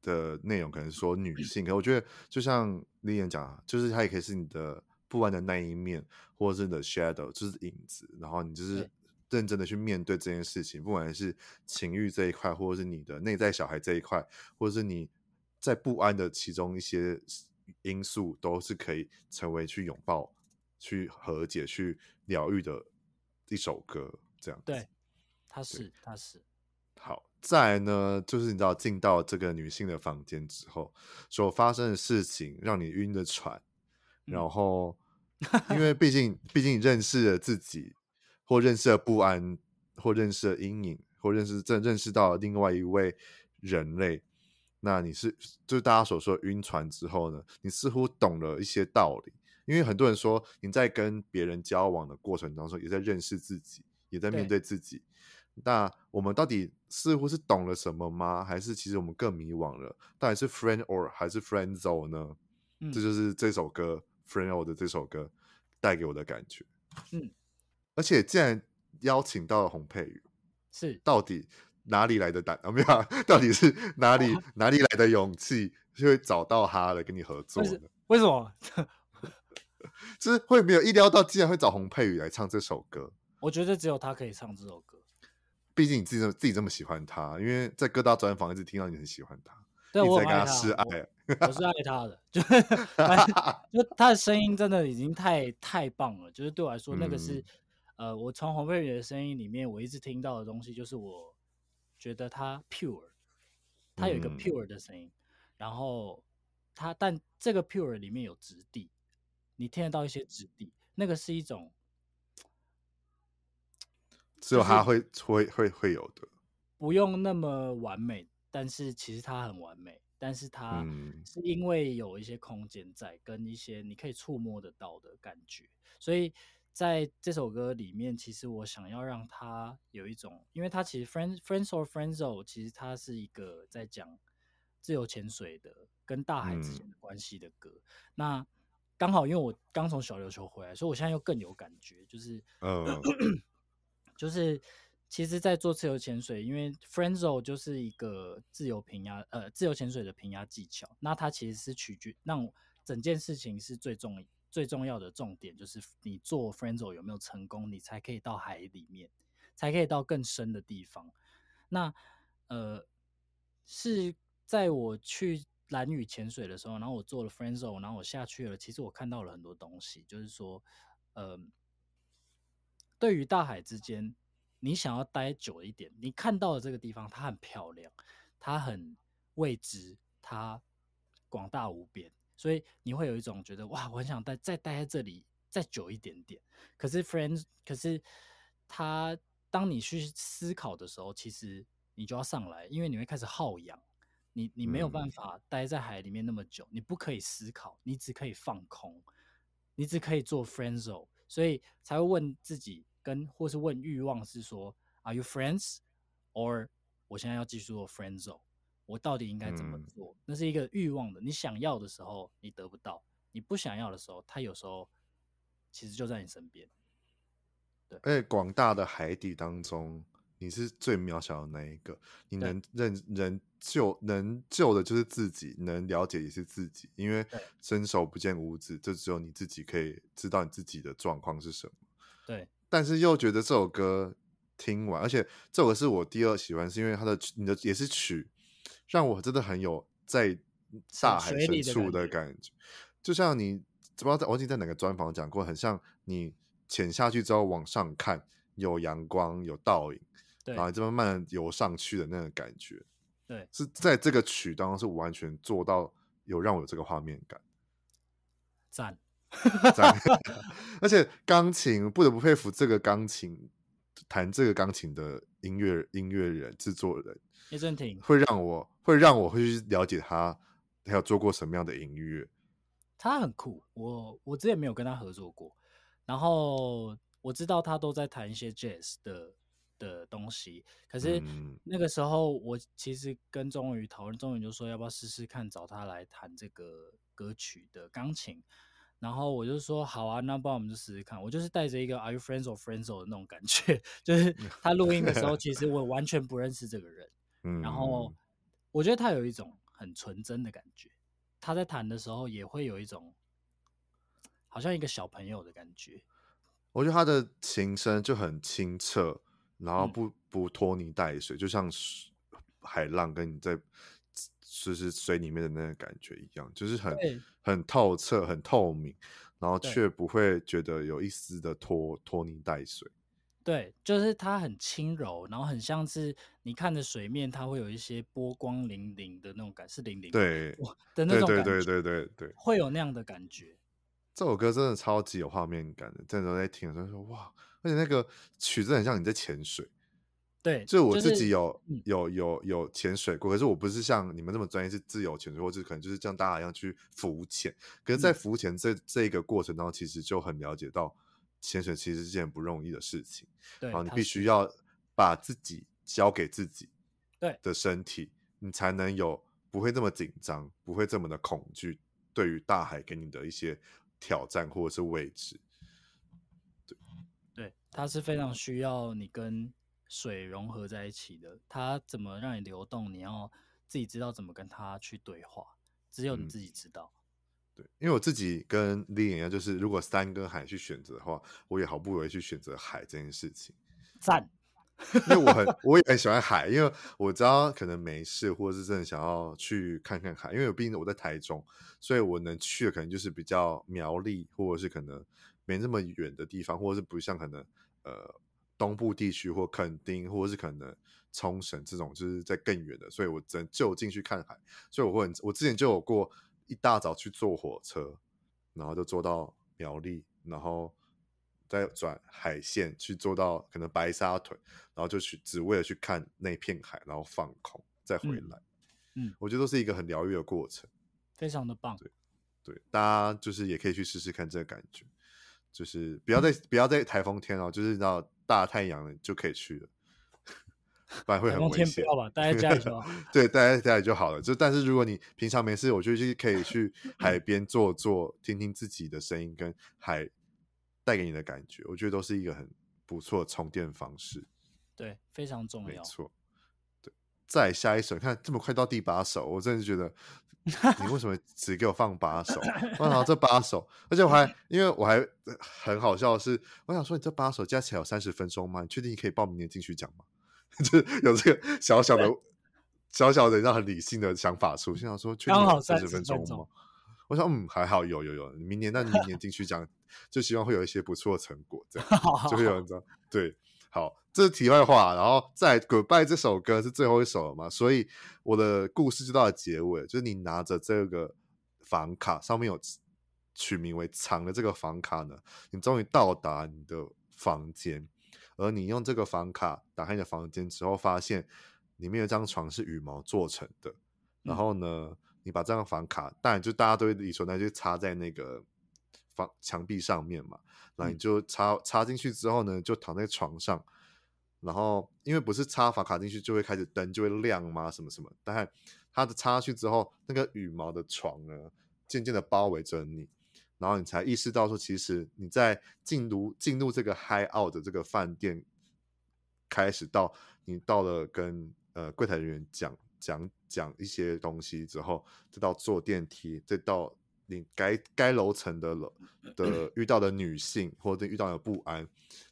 B: 的内容可能说女性，可我觉得就像李岩讲，就是它也可以是你的不安的那一面，或者是你的 shadow，就是影子。然后你就是认真的去面对这件事情，不管是情欲这一块，或者是你的内在小孩这一块，或者是你在不安的其中一些因素，都是可以成为去拥抱。去和解、去疗愈的一首歌，这样。
A: 对，他是，他是。
B: 好，再来呢，就是你知道进到这个女性的房间之后，所发生的事情让你晕的喘，嗯、然后 (laughs) 因为毕竟毕竟认识了自己，或认识了不安，或认识了阴影，或认识正认识到另外一位人类，那你是就是大家所说的晕船之后呢，你似乎懂了一些道理。因为很多人说，你在跟别人交往的过程当中，也在认识自己，也在面对自己。那我们到底似乎是懂了什么吗？还是其实我们更迷惘了？到底是 friend or 还是 friend zone 呢？嗯，这就是这首歌 friend or 的这首歌带给我的感觉。嗯，而且既然邀请到了洪佩瑜，
A: 是到
B: 底哪里来的胆？(laughs) 啊，没有，到底是哪里 (laughs) 哪里来的勇气，就会找到他来跟你合作呢？
A: 为什么？(laughs)
B: 就是会没有意料到，竟然会找洪佩瑜来唱这首歌。
A: 我觉得只有他可以唱这首歌。
B: 毕竟你自己自己这么喜欢他，因为在各大专访一直听到你很喜欢他，对，一直在跟他示爱。
A: 我，我是爱他的，就就他的声音真的已经太太棒了。就是对我来说，那个是、嗯、呃，我从洪佩瑜的声音里面，我一直听到的东西，就是我觉得他 pure，他有一个 pure 的声音，嗯、然后他但这个 pure 里面有质地。你听得到一些质地，那个是一种，
B: 只有他会、就是、会会会有的，
A: 不用那么完美，但是其实它很完美，但是它是因为有一些空间在，跟一些你可以触摸得到的感觉，所以在这首歌里面，其实我想要让它有一种，因为它其实 friends friends or friendzone，其实它是一个在讲自由潜水的跟大海之间的关系的歌。嗯、那刚好因为我刚从小琉球回来，所以我现在又更有感觉，就是，嗯、(clears throat) 就是其实，在做自由潜水，因为 friendzone 就是一个自由平压，呃，自由潜水的平压技巧。那它其实是取决让整件事情是最重要。最重要的重点就是你做 friendzo 有没有成功，你才可以到海里面，才可以到更深的地方。那呃，是在我去蓝屿潜水的时候，然后我做了 friendzo，然后我下去了。其实我看到了很多东西，就是说，呃，对于大海之间，你想要待久一点，你看到的这个地方，它很漂亮，它很未知，它广大无边。所以你会有一种觉得哇，我很想待再待在这里再久一点点。可是 friends，可是他当你去思考的时候，其实你就要上来，因为你会开始耗氧，你你没有办法待在海里面那么久，你不可以思考，你只可以放空，你只可以做 friendzone，所以才会问自己跟或是问欲望是说，Are you friends or 我现在要继续做 friendzone？我到底应该怎么做？嗯、那是一个欲望的，你想要的时候你得不到，你不想要的时候，他有时候其实就在你身边。对，
B: 而且广大的海底当中，你是最渺小的那一个，你能认能救能救的就是自己，能了解也是自己，因为伸手不见五指，就只有你自己可以知道你自己的状况是什么。
A: 对，
B: 但是又觉得这首歌听完，而且这首歌是我第二喜欢，是因为它的你的也是曲。让我真的很有在大海深处的感觉，就像你不知道在我记得在哪个专访讲过，很像你潜下去之后往上看，有阳光有倒影，然后就慢慢游上去的那个感觉。
A: 对，
B: 是在这个曲当中是完全做到有让我有这个画面感，
A: 赞 (laughs)
B: 赞！(laughs) 而且钢琴不得不佩服这个钢琴弹这个钢琴的音乐音乐人制作人。
A: 叶振廷
B: 会让我会让我会去了解他，他有做过什么样的音乐。
A: 他很酷，我我之前没有跟他合作过，然后我知道他都在弹一些 jazz 的的东西。可是那个时候，我其实跟钟宇讨论，钟宇就说要不要试试看找他来弹这个歌曲的钢琴。然后我就说好啊，那不然我们就试试看。我就是带着一个 Are you friends or friendzone 的那种感觉，(laughs) 就是他录音的时候，其实我完全不认识这个人。(laughs) 然后我觉得他有一种很纯真的感觉，他在弹的时候也会有一种好像一个小朋友的感觉。
B: 我觉得他的琴声就很清澈，然后不不拖泥带水，就像海浪跟你在就是水里面的那个感觉一样，就是很很透彻、很透明，然后却不会觉得有一丝的拖拖泥带水。
A: 对，就是它很轻柔，然后很像是你看着水面，它会有一些波光粼粼的那种感，是粼粼
B: 对
A: 的那种感觉，
B: 对对对对对对，
A: 会有那样的感觉。
B: 这首歌真的超级有画面感的，真的在听的时候说哇，而且那个曲子很像你在潜水。
A: 对，
B: 就我自己有、就是、有有有潜水过，可是我不是像你们那么专业，是自由潜水，或者可能就是像大家一样去浮潜。可是，在浮潜这、嗯、这个过程当中，其实就很了解到。潜水其实是件不容易的事情，
A: 对，
B: 然后你必须要把自己交给自己，
A: 对。的
B: 身体，你才能有不会这么紧张，不会这么的恐惧，对于大海给你的一些挑战或者是未知，
A: 对，对，它是非常需要你跟水融合在一起的，它怎么让你流动，你要自己知道怎么跟它去对话，只有你自己知道。嗯
B: 对，因为我自己跟 Liam 一样，就是如果山跟海去选择的话，我也毫不犹豫去选择海这件事情。
A: 赞，
B: 因为我很我也很喜欢海，因为我知道可能没事，或者是真的想要去看看海。因为毕竟我在台中，所以我能去的可能就是比较苗栗，或者是可能没那么远的地方，或者是不像可能呃东部地区或垦丁，或者是可能冲绳这种，就是在更远的，所以我只能就近去看海。所以我会很，我之前就有过。一大早去坐火车，然后就坐到苗栗，然后再转海线去坐到可能白沙屯，然后就去只为了去看那片海，然后放空再回来。
A: 嗯，嗯，
B: 我觉得都是一个很疗愈的过程，
A: 非常的棒。
B: 对，对，大家就是也可以去试试看这个感觉。就是不要在不要在台风天哦，就是到大太阳就可以去了。不然会很危险。
A: 不要吧，待在家里就好。(laughs)
B: 对，待在家里就好了。就但是如果你平常没事，我觉得就是可以去海边坐坐，听听自己的声音跟海带给你的感觉，我觉得都是一个很不错的充电方式。
A: 对，非常重要。
B: 没错。对，再下一首，看这么快到第八首，我真的是觉得 (laughs) 你为什么只给我放八首？(laughs) 我想这八首，而且我还因为我还很好笑的是，我想说你这八首加起来有三十分钟吗？你确定你可以报明年进去讲吗？(laughs) 就有这个 (laughs) 小小的、小小的、让很理性的想法出现。想说，刚好三十分钟吗？我想，嗯，还好，有有有。明年，那明年进去讲，就希望会有一些不错的成果，这样 (laughs) 就会有人知道。对，好，这是题外话。然后在《Goodbye》这首歌是最后一首了嘛？所以我的故事就到了结尾，就是你拿着这个房卡，上面有取名为“藏”的这个房卡呢，你终于到达你的房间。而你用这个房卡打开你的房间之后，发现里面有张床是羽毛做成的。然后呢，你把这张房卡，当然就大家都会理所当然就插在那个房墙壁上面嘛。然后你就插插进去之后呢，就躺在床上。然后因为不是插房卡进去就会开始灯就会亮吗？什么什么？但它的插上去之后，那个羽毛的床呢，渐渐的包围着你。然后你才意识到说，其实你在进入进入这个 high out 的这个饭店，开始到你到了跟呃柜台人员讲讲讲一些东西之后，再到坐电梯，再到你该该楼层的楼的遇到的女性或者遇到的不安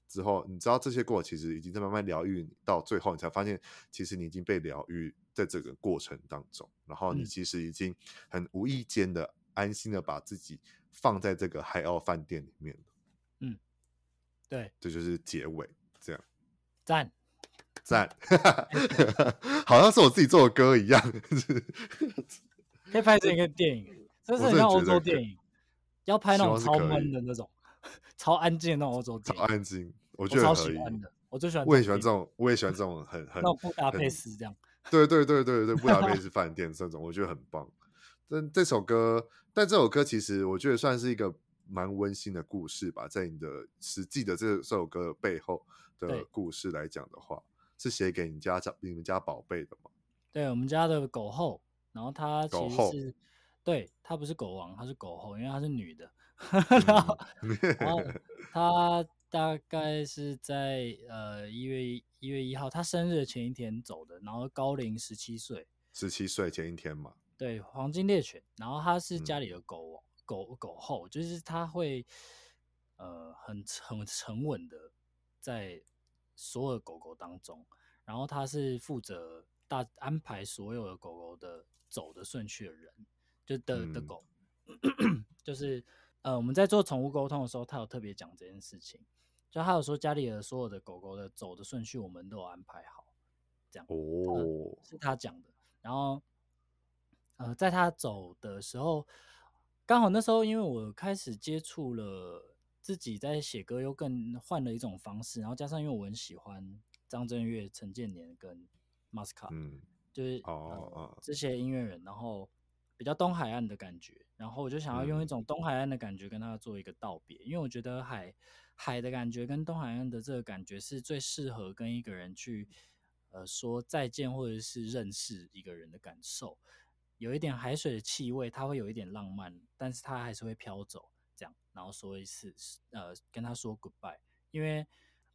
B: 之后，你知道这些过程其实已经在慢慢疗愈你，到最后你才发现，其实你已经被疗愈在这个过程当中，然后你其实已经很无意间的安心的把自己。放在这个 Hideout 饭店里面，
A: 嗯，对，
B: 这就是结尾，这样，
A: 赞
B: 赞，(laughs) 好像是我自己做的歌一样，(laughs)
A: 可以拍成一个电影，(laughs) 这是很像欧洲电影，要拍那种超闷的那种，超安静的那种欧洲电影，
B: 超安静，我觉得
A: 超喜欢的，我最喜欢，
B: 我也喜欢这种，我也喜欢这种很很
A: 那布达佩斯这样，
B: 对对对对对，布达佩斯饭店这种，我觉得很棒。但这首歌，但这首歌其实我觉得算是一个蛮温馨的故事吧。在你的实际的这这首歌背后的故事来讲的话，是写给你家长、你们家宝贝的吗？
A: 对，我们家的狗后，然后它其实是，对，它不是狗王，它是狗后，因为它是女的。(laughs) 然后，然后 (laughs) 它大概是在呃一月一月一号，它生日的前一天走的，然后高龄十七岁，
B: 十七岁前一天嘛。
A: 对，黄金猎犬，然后它是家里的狗，嗯、狗狗后，就是它会呃很很沉稳的在所有的狗狗当中，然后它是负责大安排所有的狗狗的走的顺序的人，就的、嗯、的狗，(clears throat) 就是呃我们在做宠物沟通的时候，他有特别讲这件事情，就他有说家里的所有的狗狗的走的顺序，我们都有安排好，这样。哦，是他讲的，然后。呃，在他走的时候，刚好那时候，因为我开始接触了自己在写歌，又更换了一种方式，然后加上因为我很喜欢张震岳、陈建年跟马斯卡，嗯，就是哦哦这些音乐人，然后比较东海岸的感觉，然后我就想要用一种东海岸的感觉跟他做一个道别，嗯、因为我觉得海海的感觉跟东海岸的这个感觉是最适合跟一个人去呃说再见或者是认识一个人的感受。有一点海水的气味，它会有一点浪漫，但是它还是会飘走，这样，然后说一次，呃，跟他说 goodbye。因为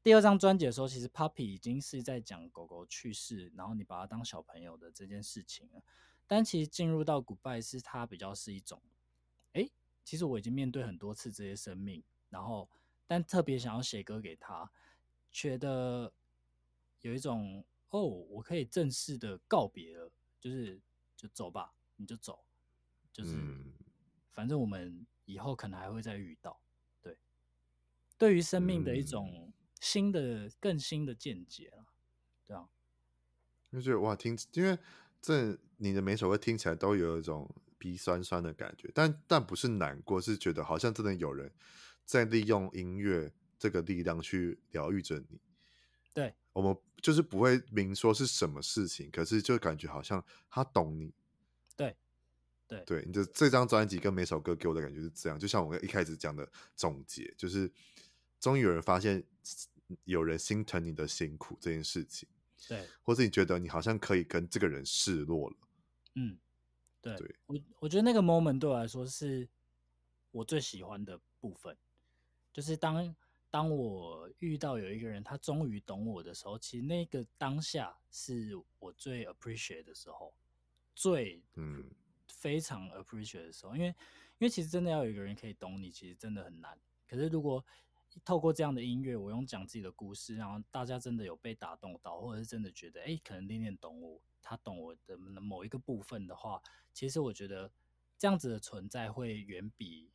A: 第二张专辑的时候，其实 Puppy 已经是在讲狗狗去世，然后你把它当小朋友的这件事情了。但其实进入到 goodbye 是它比较是一种，诶，其实我已经面对很多次这些生命，然后但特别想要写歌给他，觉得有一种哦，我可以正式的告别了，就是就走吧。你就走，就是，嗯、反正我们以后可能还会再遇到。对，对于生命的一种新的、嗯、更新的见解了，对啊。
B: 就觉得哇，听，因为这你的每首歌听起来都有一种鼻酸酸的感觉，但但不是难过，是觉得好像真的有人在利用音乐这个力量去疗愈着你。
A: 对，
B: 我们就是不会明说是什么事情，可是就感觉好像他懂你。
A: 对。
B: 对，你的这张专辑跟每首歌给我的感觉是这样，就像我一开始讲的总结，就是终于有人发现有人心疼你的辛苦这件事情，
A: 对，
B: 或是你觉得你好像可以跟这个人示弱了，
A: 嗯，对，
B: 对。
A: 我我觉得那个 moment 对我来说是我最喜欢的部分，就是当当我遇到有一个人他终于懂我的时候，其实那个当下是我最 appreciate 的时候，最嗯。非常 appreciate 的时候，因为因为其实真的要有一个人可以懂你，其实真的很难。可是如果透过这样的音乐，我用讲自己的故事，然后大家真的有被打动到，或者是真的觉得，哎，可能念念懂我，他懂我的某一个部分的话，其实我觉得这样子的存在会远比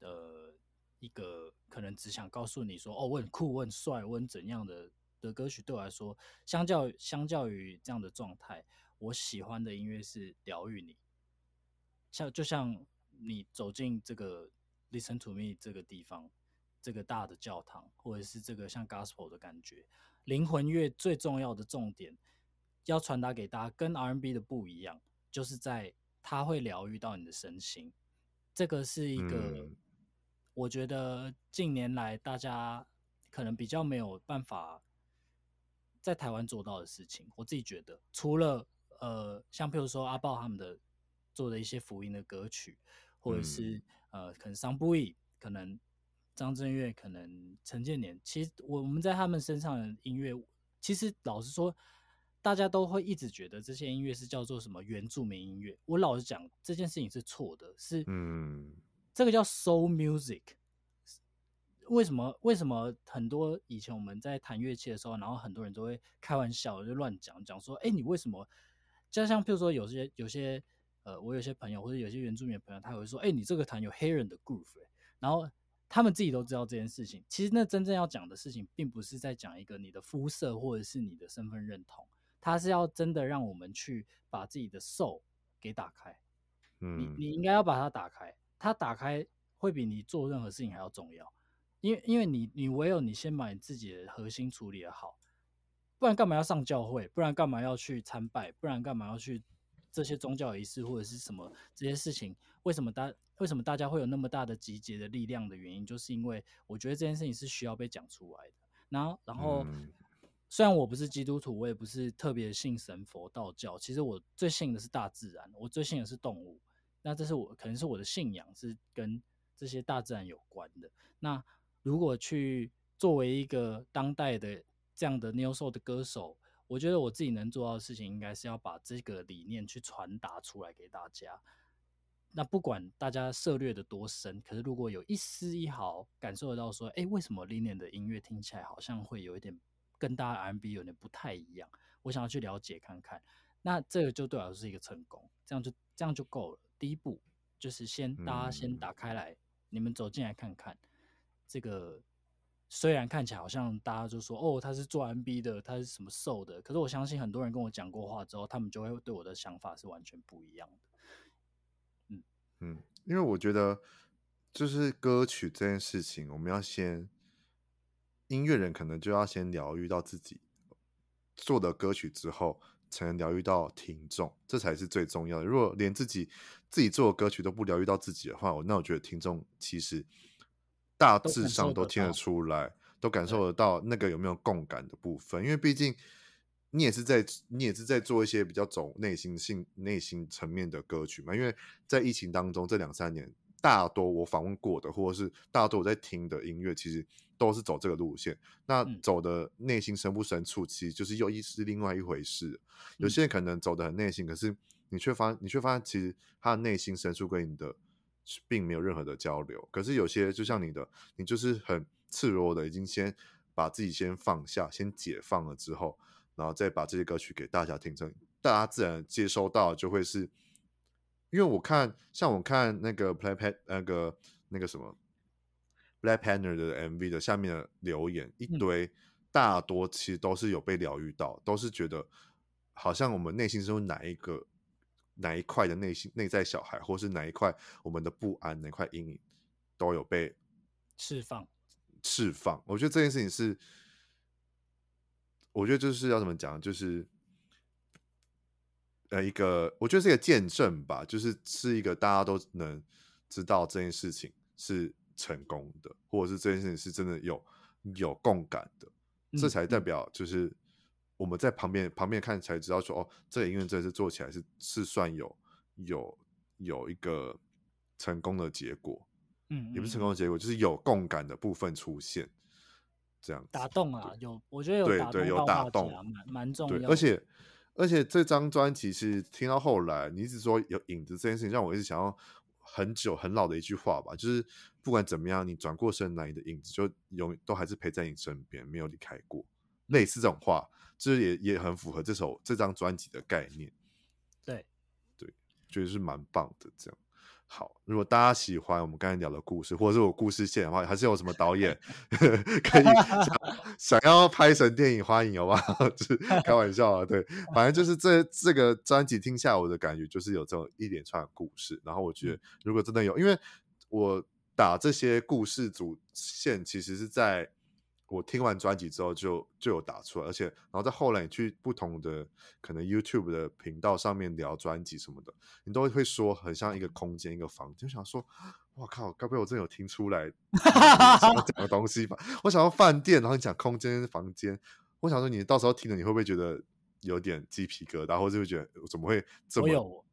A: 呃一个可能只想告诉你说，哦，我很酷，我很帅，我很怎样的的歌曲对我来说，相较相较于这样的状态。我喜欢的音乐是疗愈你，像就像你走进这个 Listen to Me 这个地方，这个大的教堂，或者是这个像 Gospel 的感觉，灵魂乐最重要的重点要传达给大家，跟 R&B 的不一样，就是在它会疗愈到你的身心。这个是一个我觉得近年来大家可能比较没有办法在台湾做到的事情。我自己觉得，除了呃，像譬如说阿豹他们的做的一些福音的歌曲，或者是、嗯、呃，可能桑布伊，可能张震岳，可能陈建年，其实我们在他们身上的音乐，其实老实说，大家都会一直觉得这些音乐是叫做什么原住民音乐。我老实讲，这件事情是错的，是嗯，这个叫 soul music。为什么？为什么很多以前我们在弹乐器的时候，然后很多人都会开玩笑就乱讲讲说，哎，你为什么？就像譬如说，有些有些呃，我有些朋友或者有些原住民的朋友，他会说：“哎、欸，你这个弹有黑人的 groove。”然后他们自己都知道这件事情。其实那真正要讲的事情，并不是在讲一个你的肤色或者是你的身份认同，他是要真的让我们去把自己的 soul 给打开。嗯，你你应该要把它打开，它打开会比你做任何事情还要重要。因为因为你你唯有你先把你自己的核心处理好。不然干嘛要上教会？不然干嘛要去参拜？不然干嘛要去这些宗教仪式或者是什么这些事情？为什么大为什么大家会有那么大的集结的力量的原因，就是因为我觉得这件事情是需要被讲出来的。然后，然后、嗯、虽然我不是基督徒，我也不是特别信神佛道教，其实我最信的是大自然，我最信的是动物。那这是我可能是我的信仰是跟这些大自然有关的。那如果去作为一个当代的。这样的 Neo Soul 的歌手，我觉得我自己能做到的事情，应该是要把这个理念去传达出来给大家。那不管大家涉略的多深，可是如果有一丝一毫感受得到，说，哎，为什么 Linian 的音乐听起来好像会有一点跟大家 R&B 有点不太一样？我想要去了解看看。那这个就对我来说是一个成功，这样就这样就够了。第一步就是先大家先打开来，嗯、你们走进来看看这个。虽然看起来好像大家就说哦，他是做 M B 的，他是什么瘦的，可是我相信很多人跟我讲过话之后，他们就会对我的想法是完全不一样的。嗯
B: 嗯，因为我觉得就是歌曲这件事情，我们要先音乐人可能就要先疗愈到自己做的歌曲之后，才能疗愈到听众，这才是最重要的。如果连自己自己做的歌曲都不疗愈到自己的话，那我觉得听众其实。大致上都听得出来，都感受得到那个有没有共感的部分，因为毕竟你也是在你也是在做一些比较走内心性、内心层面的歌曲嘛。因为在疫情当中这两三年，大多我访问过的，或者是大多我在听的音乐，其实都是走这个路线。那走的内心深不深处，其实就是又一是另外一回事。有些人可能走的很内心，可是你却发你却发现，其实他的内心深处跟你的。并没有任何的交流，可是有些就像你的，你就是很赤裸的，已经先把自己先放下，先解放了之后，然后再把这些歌曲给大家听，成大家自然接收到，就会是，因为我看像我看那个 Black Panther 那个那个什么 Black Panther 的 MV 的下面的留言一堆，大多其实都是有被疗愈到，都是觉得好像我们内心中哪一个。哪一块的内心内在小孩，或是哪一块我们的不安，哪块阴影，都有被
A: 释放。
B: 释放，我觉得这件事情是，我觉得就是要怎么讲，就是呃一个，我觉得是一个见证吧，就是是一个大家都能知道这件事情是成功的，或者是这件事情是真的有有共感的，嗯、这才代表就是我们在旁边旁边看才知道说哦，这个音乐真的是做起来是是算有有有一个成功的结果，嗯，也不是成功的结果，就是有共感的部分出现。这样
A: 打动啊，有我觉得有对，
B: 对，有打动，
A: 蛮蛮重要的。
B: 而且而且这张专辑是听到后来，你一直说有影子这件事情，让我一直想要很久很老的一句话吧，就是不管怎么样，你转过身来，你的影子就永都还是陪在你身边，没有离开过。类似这种话，就是也也很符合这首这张专辑的概念。
A: 对
B: 对，觉得是蛮棒的这样。好，如果大家喜欢我们刚才聊的故事，或者是我故事线的话，还是有什么导演 (laughs) (laughs) 可以想，想要拍成电影，欢迎好不好？(laughs) 就是开玩笑啊，对，反正就是这这个专辑听下来，我的感觉就是有这种一连串的故事。然后我觉得，如果真的有，因为我打这些故事主线，其实是在。我听完专辑之后就就有打出来，而且然后在后来你去不同的可能 YouTube 的频道上面聊专辑什么的，你都会说很像一个空间一个房间，就想说，哇靠，该不会我真的有听出来 (laughs) 想要讲的东西吧？我想要饭店，然后你讲空间房间，我想说你到时候听了你会不会觉得有点鸡皮疙瘩，或者会觉得怎么会这么？
A: 有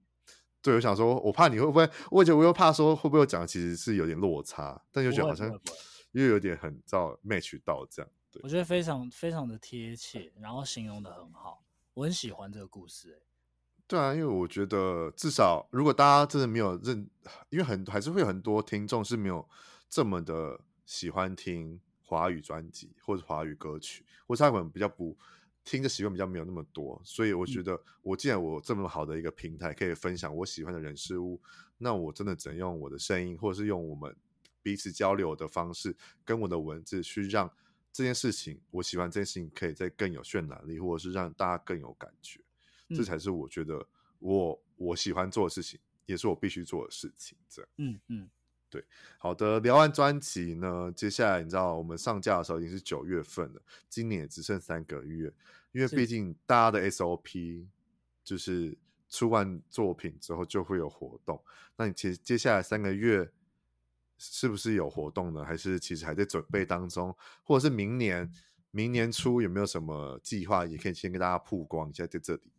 B: 对，我想说，我怕你会不会，我觉得我又怕说会不会我讲的其实是有点落差，但又觉得好像。又有点很照 match 到这样，对，
A: 我觉得非常非常的贴切，然后形容的很好，我很喜欢这个故事，欸，
B: 对啊，因为我觉得至少如果大家真的没有认，因为很还是会有很多听众是没有这么的喜欢听华语专辑或者华语歌曲，或者他们比较不听的习惯比较没有那么多，所以我觉得我既然我这么好的一个平台可以分享我喜欢的人事物，那我真的只能用我的声音，或者是用我们。彼此交流的方式，跟我的文字去让这件事情，我喜欢这件事情可以再更有渲染力，或者是让大家更有感觉，嗯、这才是我觉得我我喜欢做的事情，也是我必须做的事情。这样，
A: 嗯嗯，
B: 对，好的。聊完专辑呢，接下来你知道我们上架的时候已经是九月份了，今年也只剩三个月，因为毕竟大家的 SOP 就是出完作品之后就会有活动，那你其实接下来三个月。是不是有活动呢？还是其实还在准备当中？或者是明年明年初有没有什么计划？也可以先跟大家曝光一下在这里。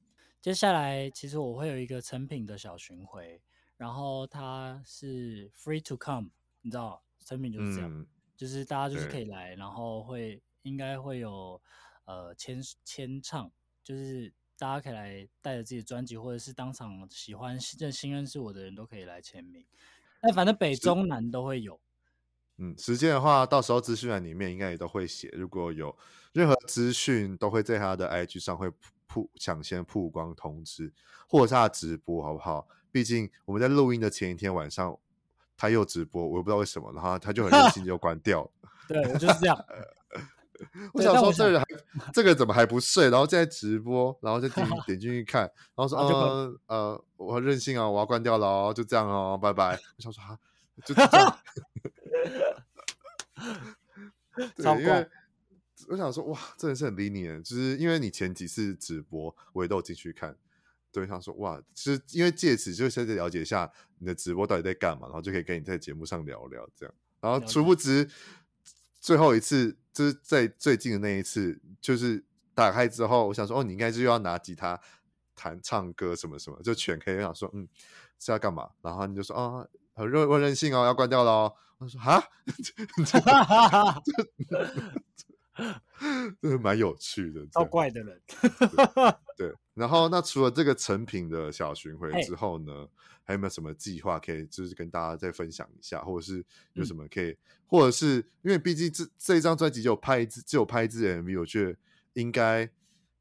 A: 接下来其实我会有一个成品的小巡回，然后它是 free to come，你知道，成品就是这样，嗯、就是大家就是可以来，然后会应该会有呃签签唱，就是大家可以来带着自己的专辑，或者是当场喜欢认新认识我的人都可以来签名。那反正北中南都会有，
B: 嗯，时间的话，到时候资讯栏里面应该也都会写。如果有任何资讯，都会在他的 IG 上会曝抢先曝光通知，或者是他的直播，好不好？毕竟我们在录音的前一天晚上，他又直播，我也不知道为什么，然后他就很任性就关掉了。
A: 对，我就是这样。(laughs)
B: 我想说，这个人还这个怎么还不睡？然后在直播，然后就点 (laughs) 点进去看，然后说：“啊呃，我很任性啊，我要关掉了哦，就这样哦，拜拜。”我想说啊，就这样。(laughs) 对，因为我想说，哇，真的是很 lenient，就是因为你前几次直播我也都进去看，对，想说哇，其实因为借此就现在了解一下你的直播到底在干嘛，然后就可以跟你在节目上聊聊这样，然后殊不知。最后一次就是在最近的那一次，就是打开之后，我想说，哦，你应该是又要拿吉他弹唱歌什么什么，就全 K。我想说，嗯，是要干嘛？然后你就说，啊，很任任性哦，要关掉了哦。我说，啊，哈哈哈哈，(laughs) (laughs) 这是蛮有趣的，
A: 超怪的人。
B: 对，对，(laughs) 然后那除了这个成品的小巡回之后呢？还有没有什么计划可以就是跟大家再分享一下，或者是有什么可以，嗯、或者是因为毕竟这这一张专辑就有拍一支，只有拍一支 MV，我觉得应该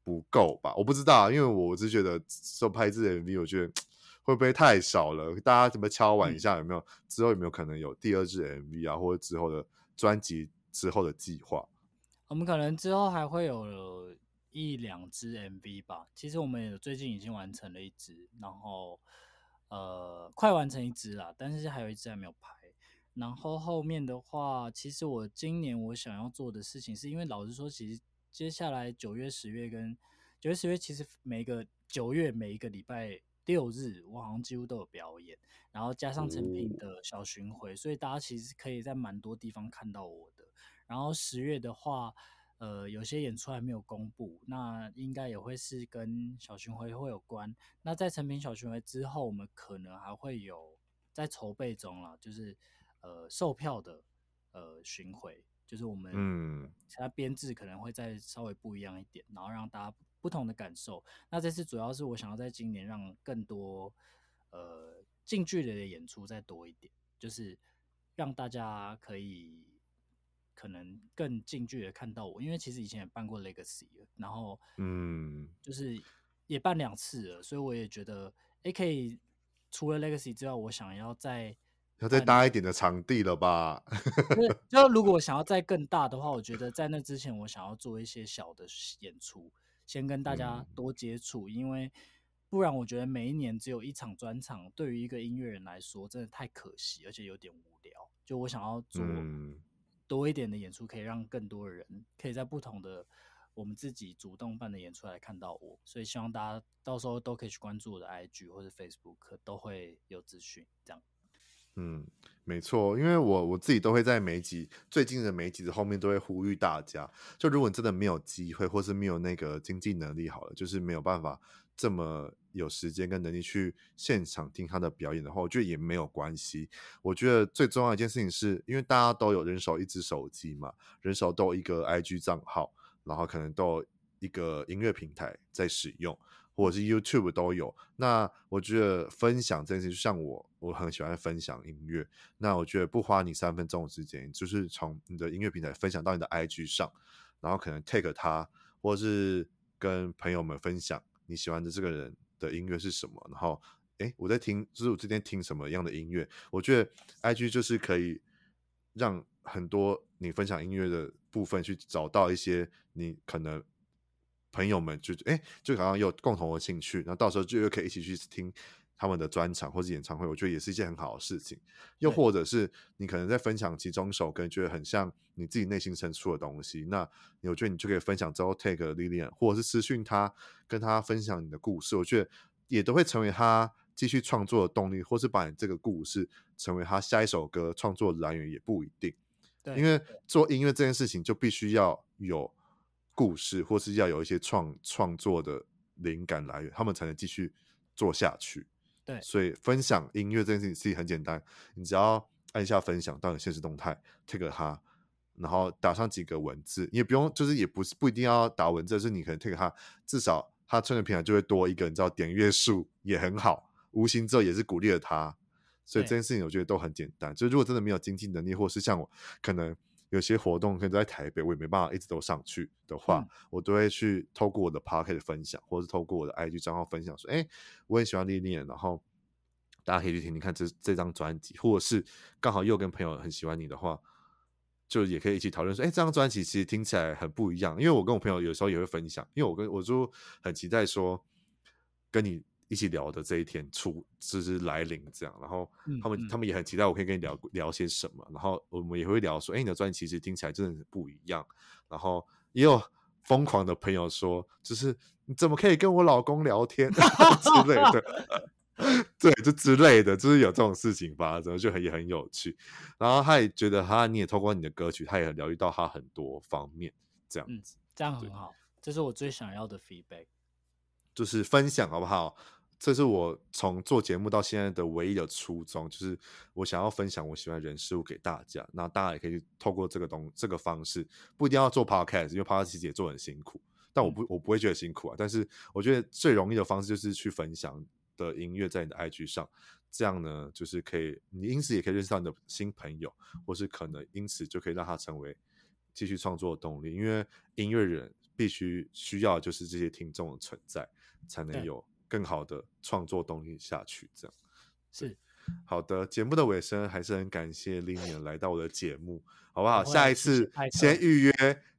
B: 不够吧？我不知道，因为我只觉得说拍一支 MV，我觉得 (sniffs) 会不会太少了？大家怎么敲碗一下？有没有、嗯、之后有没有可能有第二支 MV 啊，或者之后的专辑之后的计划？
A: 我们可能之后还会有一两支 MV 吧。其实我们也最近已经完成了一支，然后。呃，快完成一支啦，但是还有一支还没有拍。然后后面的话，其实我今年我想要做的事情，是因为老实说，其实接下来九月、十月跟九月十月其实每个九月每一个礼拜六日，我好像几乎都有表演，然后加上成品的小巡回，哦，所以大家其实可以在蛮多地方看到我的。然后十月的话，呃，有些演出还没有公布，那应该也会是跟小巡回会有关。那在成品小巡回之后，我们可能还会有在筹备中了，就是呃售票的呃巡回。就是我们嗯，其他编制可能会再稍微不一样一点，然后让大家不同的感受。那这次主要是我想要在今年让更多呃近距离的演出再多一点，就是让大家可以可能更近距离看到我，因为其实以前也办过 Legacy，然后嗯，就是也办两次了，所以我也觉得哎，可以除了 Legacy 之外，我想要再。
B: 要再大一点的场地了吧？(laughs)
A: 就如果想要再更大的话，我觉得在那之前，我想要做一些小的演出，先跟大家多接触，嗯，因为不然我觉得每一年只有一场专场，对于一个音乐人来说真的太可惜，而且有点无聊。就我想要做多一点的演出，可以让更多的人可以在不同的我们自己主动办的演出来看到我，所以希望大家到时候都可以去关注我的 IG 或者 Facebook，都会有资讯这样。
B: 嗯，没错，因为我我自己都会在每集最近的每集的后面都会呼吁大家，就如果你真的没有机会，或是没有那个经济能力，好了，就是没有办法这么有时间跟能力去现场听他的表演的话，我觉得也没有关系。我觉得最重要一件事情是，因为大家都有人手一支手机嘛，人手都有一个 IG 账号，然后可能都一个音乐平台在使用。或者是 YouTube 都有，那我觉得分享这件事情，就像我，我很喜欢分享音乐。那我觉得不花你三分钟的时间，就是从你的音乐平台分享到你的 IG 上，然后可能 take 他，或者是跟朋友们分享你喜欢的这个人的音乐是什么。然后，诶，我在听，就是我今天听什么样的音乐。我觉得 IG 就是可以让很多你分享音乐的部分去找到一些你可能。朋友们就哎，就好像有共同的兴趣，然后到时候就又可以一起去听他们的专场或者演唱会，我觉得也是一件很好的事情。又或者是你可能在分享其中一首歌，觉得很像你自己内心深处的东西，那我觉得你就可以分享之后 take Lilian，或者是私讯他，跟他分享你的故事，我觉得也都会成为他继续创作的动力，或是把你这个故事成为他下一首歌创作的来源也不一定。对，因为做音乐这件事情就必须要有。故事，或是要有一些创创作的灵感来源，他们才能继续做下去。
A: 对，
B: 所以分享音乐这件事情很简单，你只要按下分享到你现实动态，take 他，然后打上几个文字，你也不用，就是也不是不一定要打文字，是你可能 take 他，至少他创作平台就会多一个，你知道点阅数也很好，无形之后也是鼓励了他。所以这件事情我觉得都很简单。就如果真的没有经济能力，或是像我可能。有些活动可能在台北，我也没办法一直都上去的话，嗯、我都会去透过我的 Podcast 分享，或者是透过我的 IG 账号分享，说：“哎、欸，我很喜欢 Lilian，然后大家可以去听听看这这张专辑，或者是刚好又跟朋友很喜欢你的话，就也可以一起讨论说：哎、欸，这张专辑其实听起来很不一样。因为我跟我朋友有时候也会分享，因为我跟我就很期待说跟你。”一起聊的这一天出就是来临，这样，然后他们、嗯、他们也很期待我可以跟你聊聊些什么，然后我们也会聊说，哎，你的专辑其实听起来真的不一样，然后也有疯狂的朋友说，就是你怎么可以跟我老公聊天 (laughs) (laughs) 之类的，对，就之类的，就是有这种事情发生，就很也很有趣。然后他也觉得他你也透过你的歌曲，他也疗愈到他很多方面，这样子，
A: 嗯、这样很好，这是我最想要的 feedback。
B: 就是分享好不好？这是我从做节目到现在的唯一的初衷，就是我想要分享我喜欢的人事物给大家。那大家也可以透过这个东这个方式，不一定要做 podcast，因为 podcast 其实也做很辛苦。但我不我不会觉得辛苦啊。但是我觉得最容易的方式就是去分享的音乐在你的 IG 上，这样呢，就是可以你因此也可以认识到你的新朋友，或是可能因此就可以让他成为继续创作的动力。因为音乐人必须需要就是这些听众的存在。才能有更好的创作动力下去，这样
A: 是
B: 好的。节目的尾声，还是很感谢 Lilian 来到我的节目，好不好？下一次先预约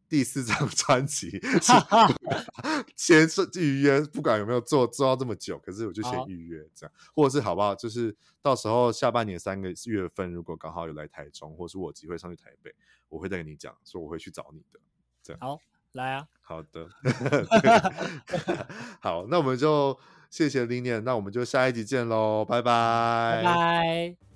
B: 第四张 (laughs) 专辑 (laughs) (laughs) 先是预约，不管有没有做做到这么久，可是我就先预约这样，或者是好不好？就是到时候下半年三个月份，如果刚好有来台中，或是我有机会上去台北，我会再跟你讲，说我会去找你的。这样
A: 好。来啊。
B: 好的，(laughs) (laughs) 好，那我们就谢谢 Lilian，那我们就下一集见喽，拜拜，
A: 拜拜。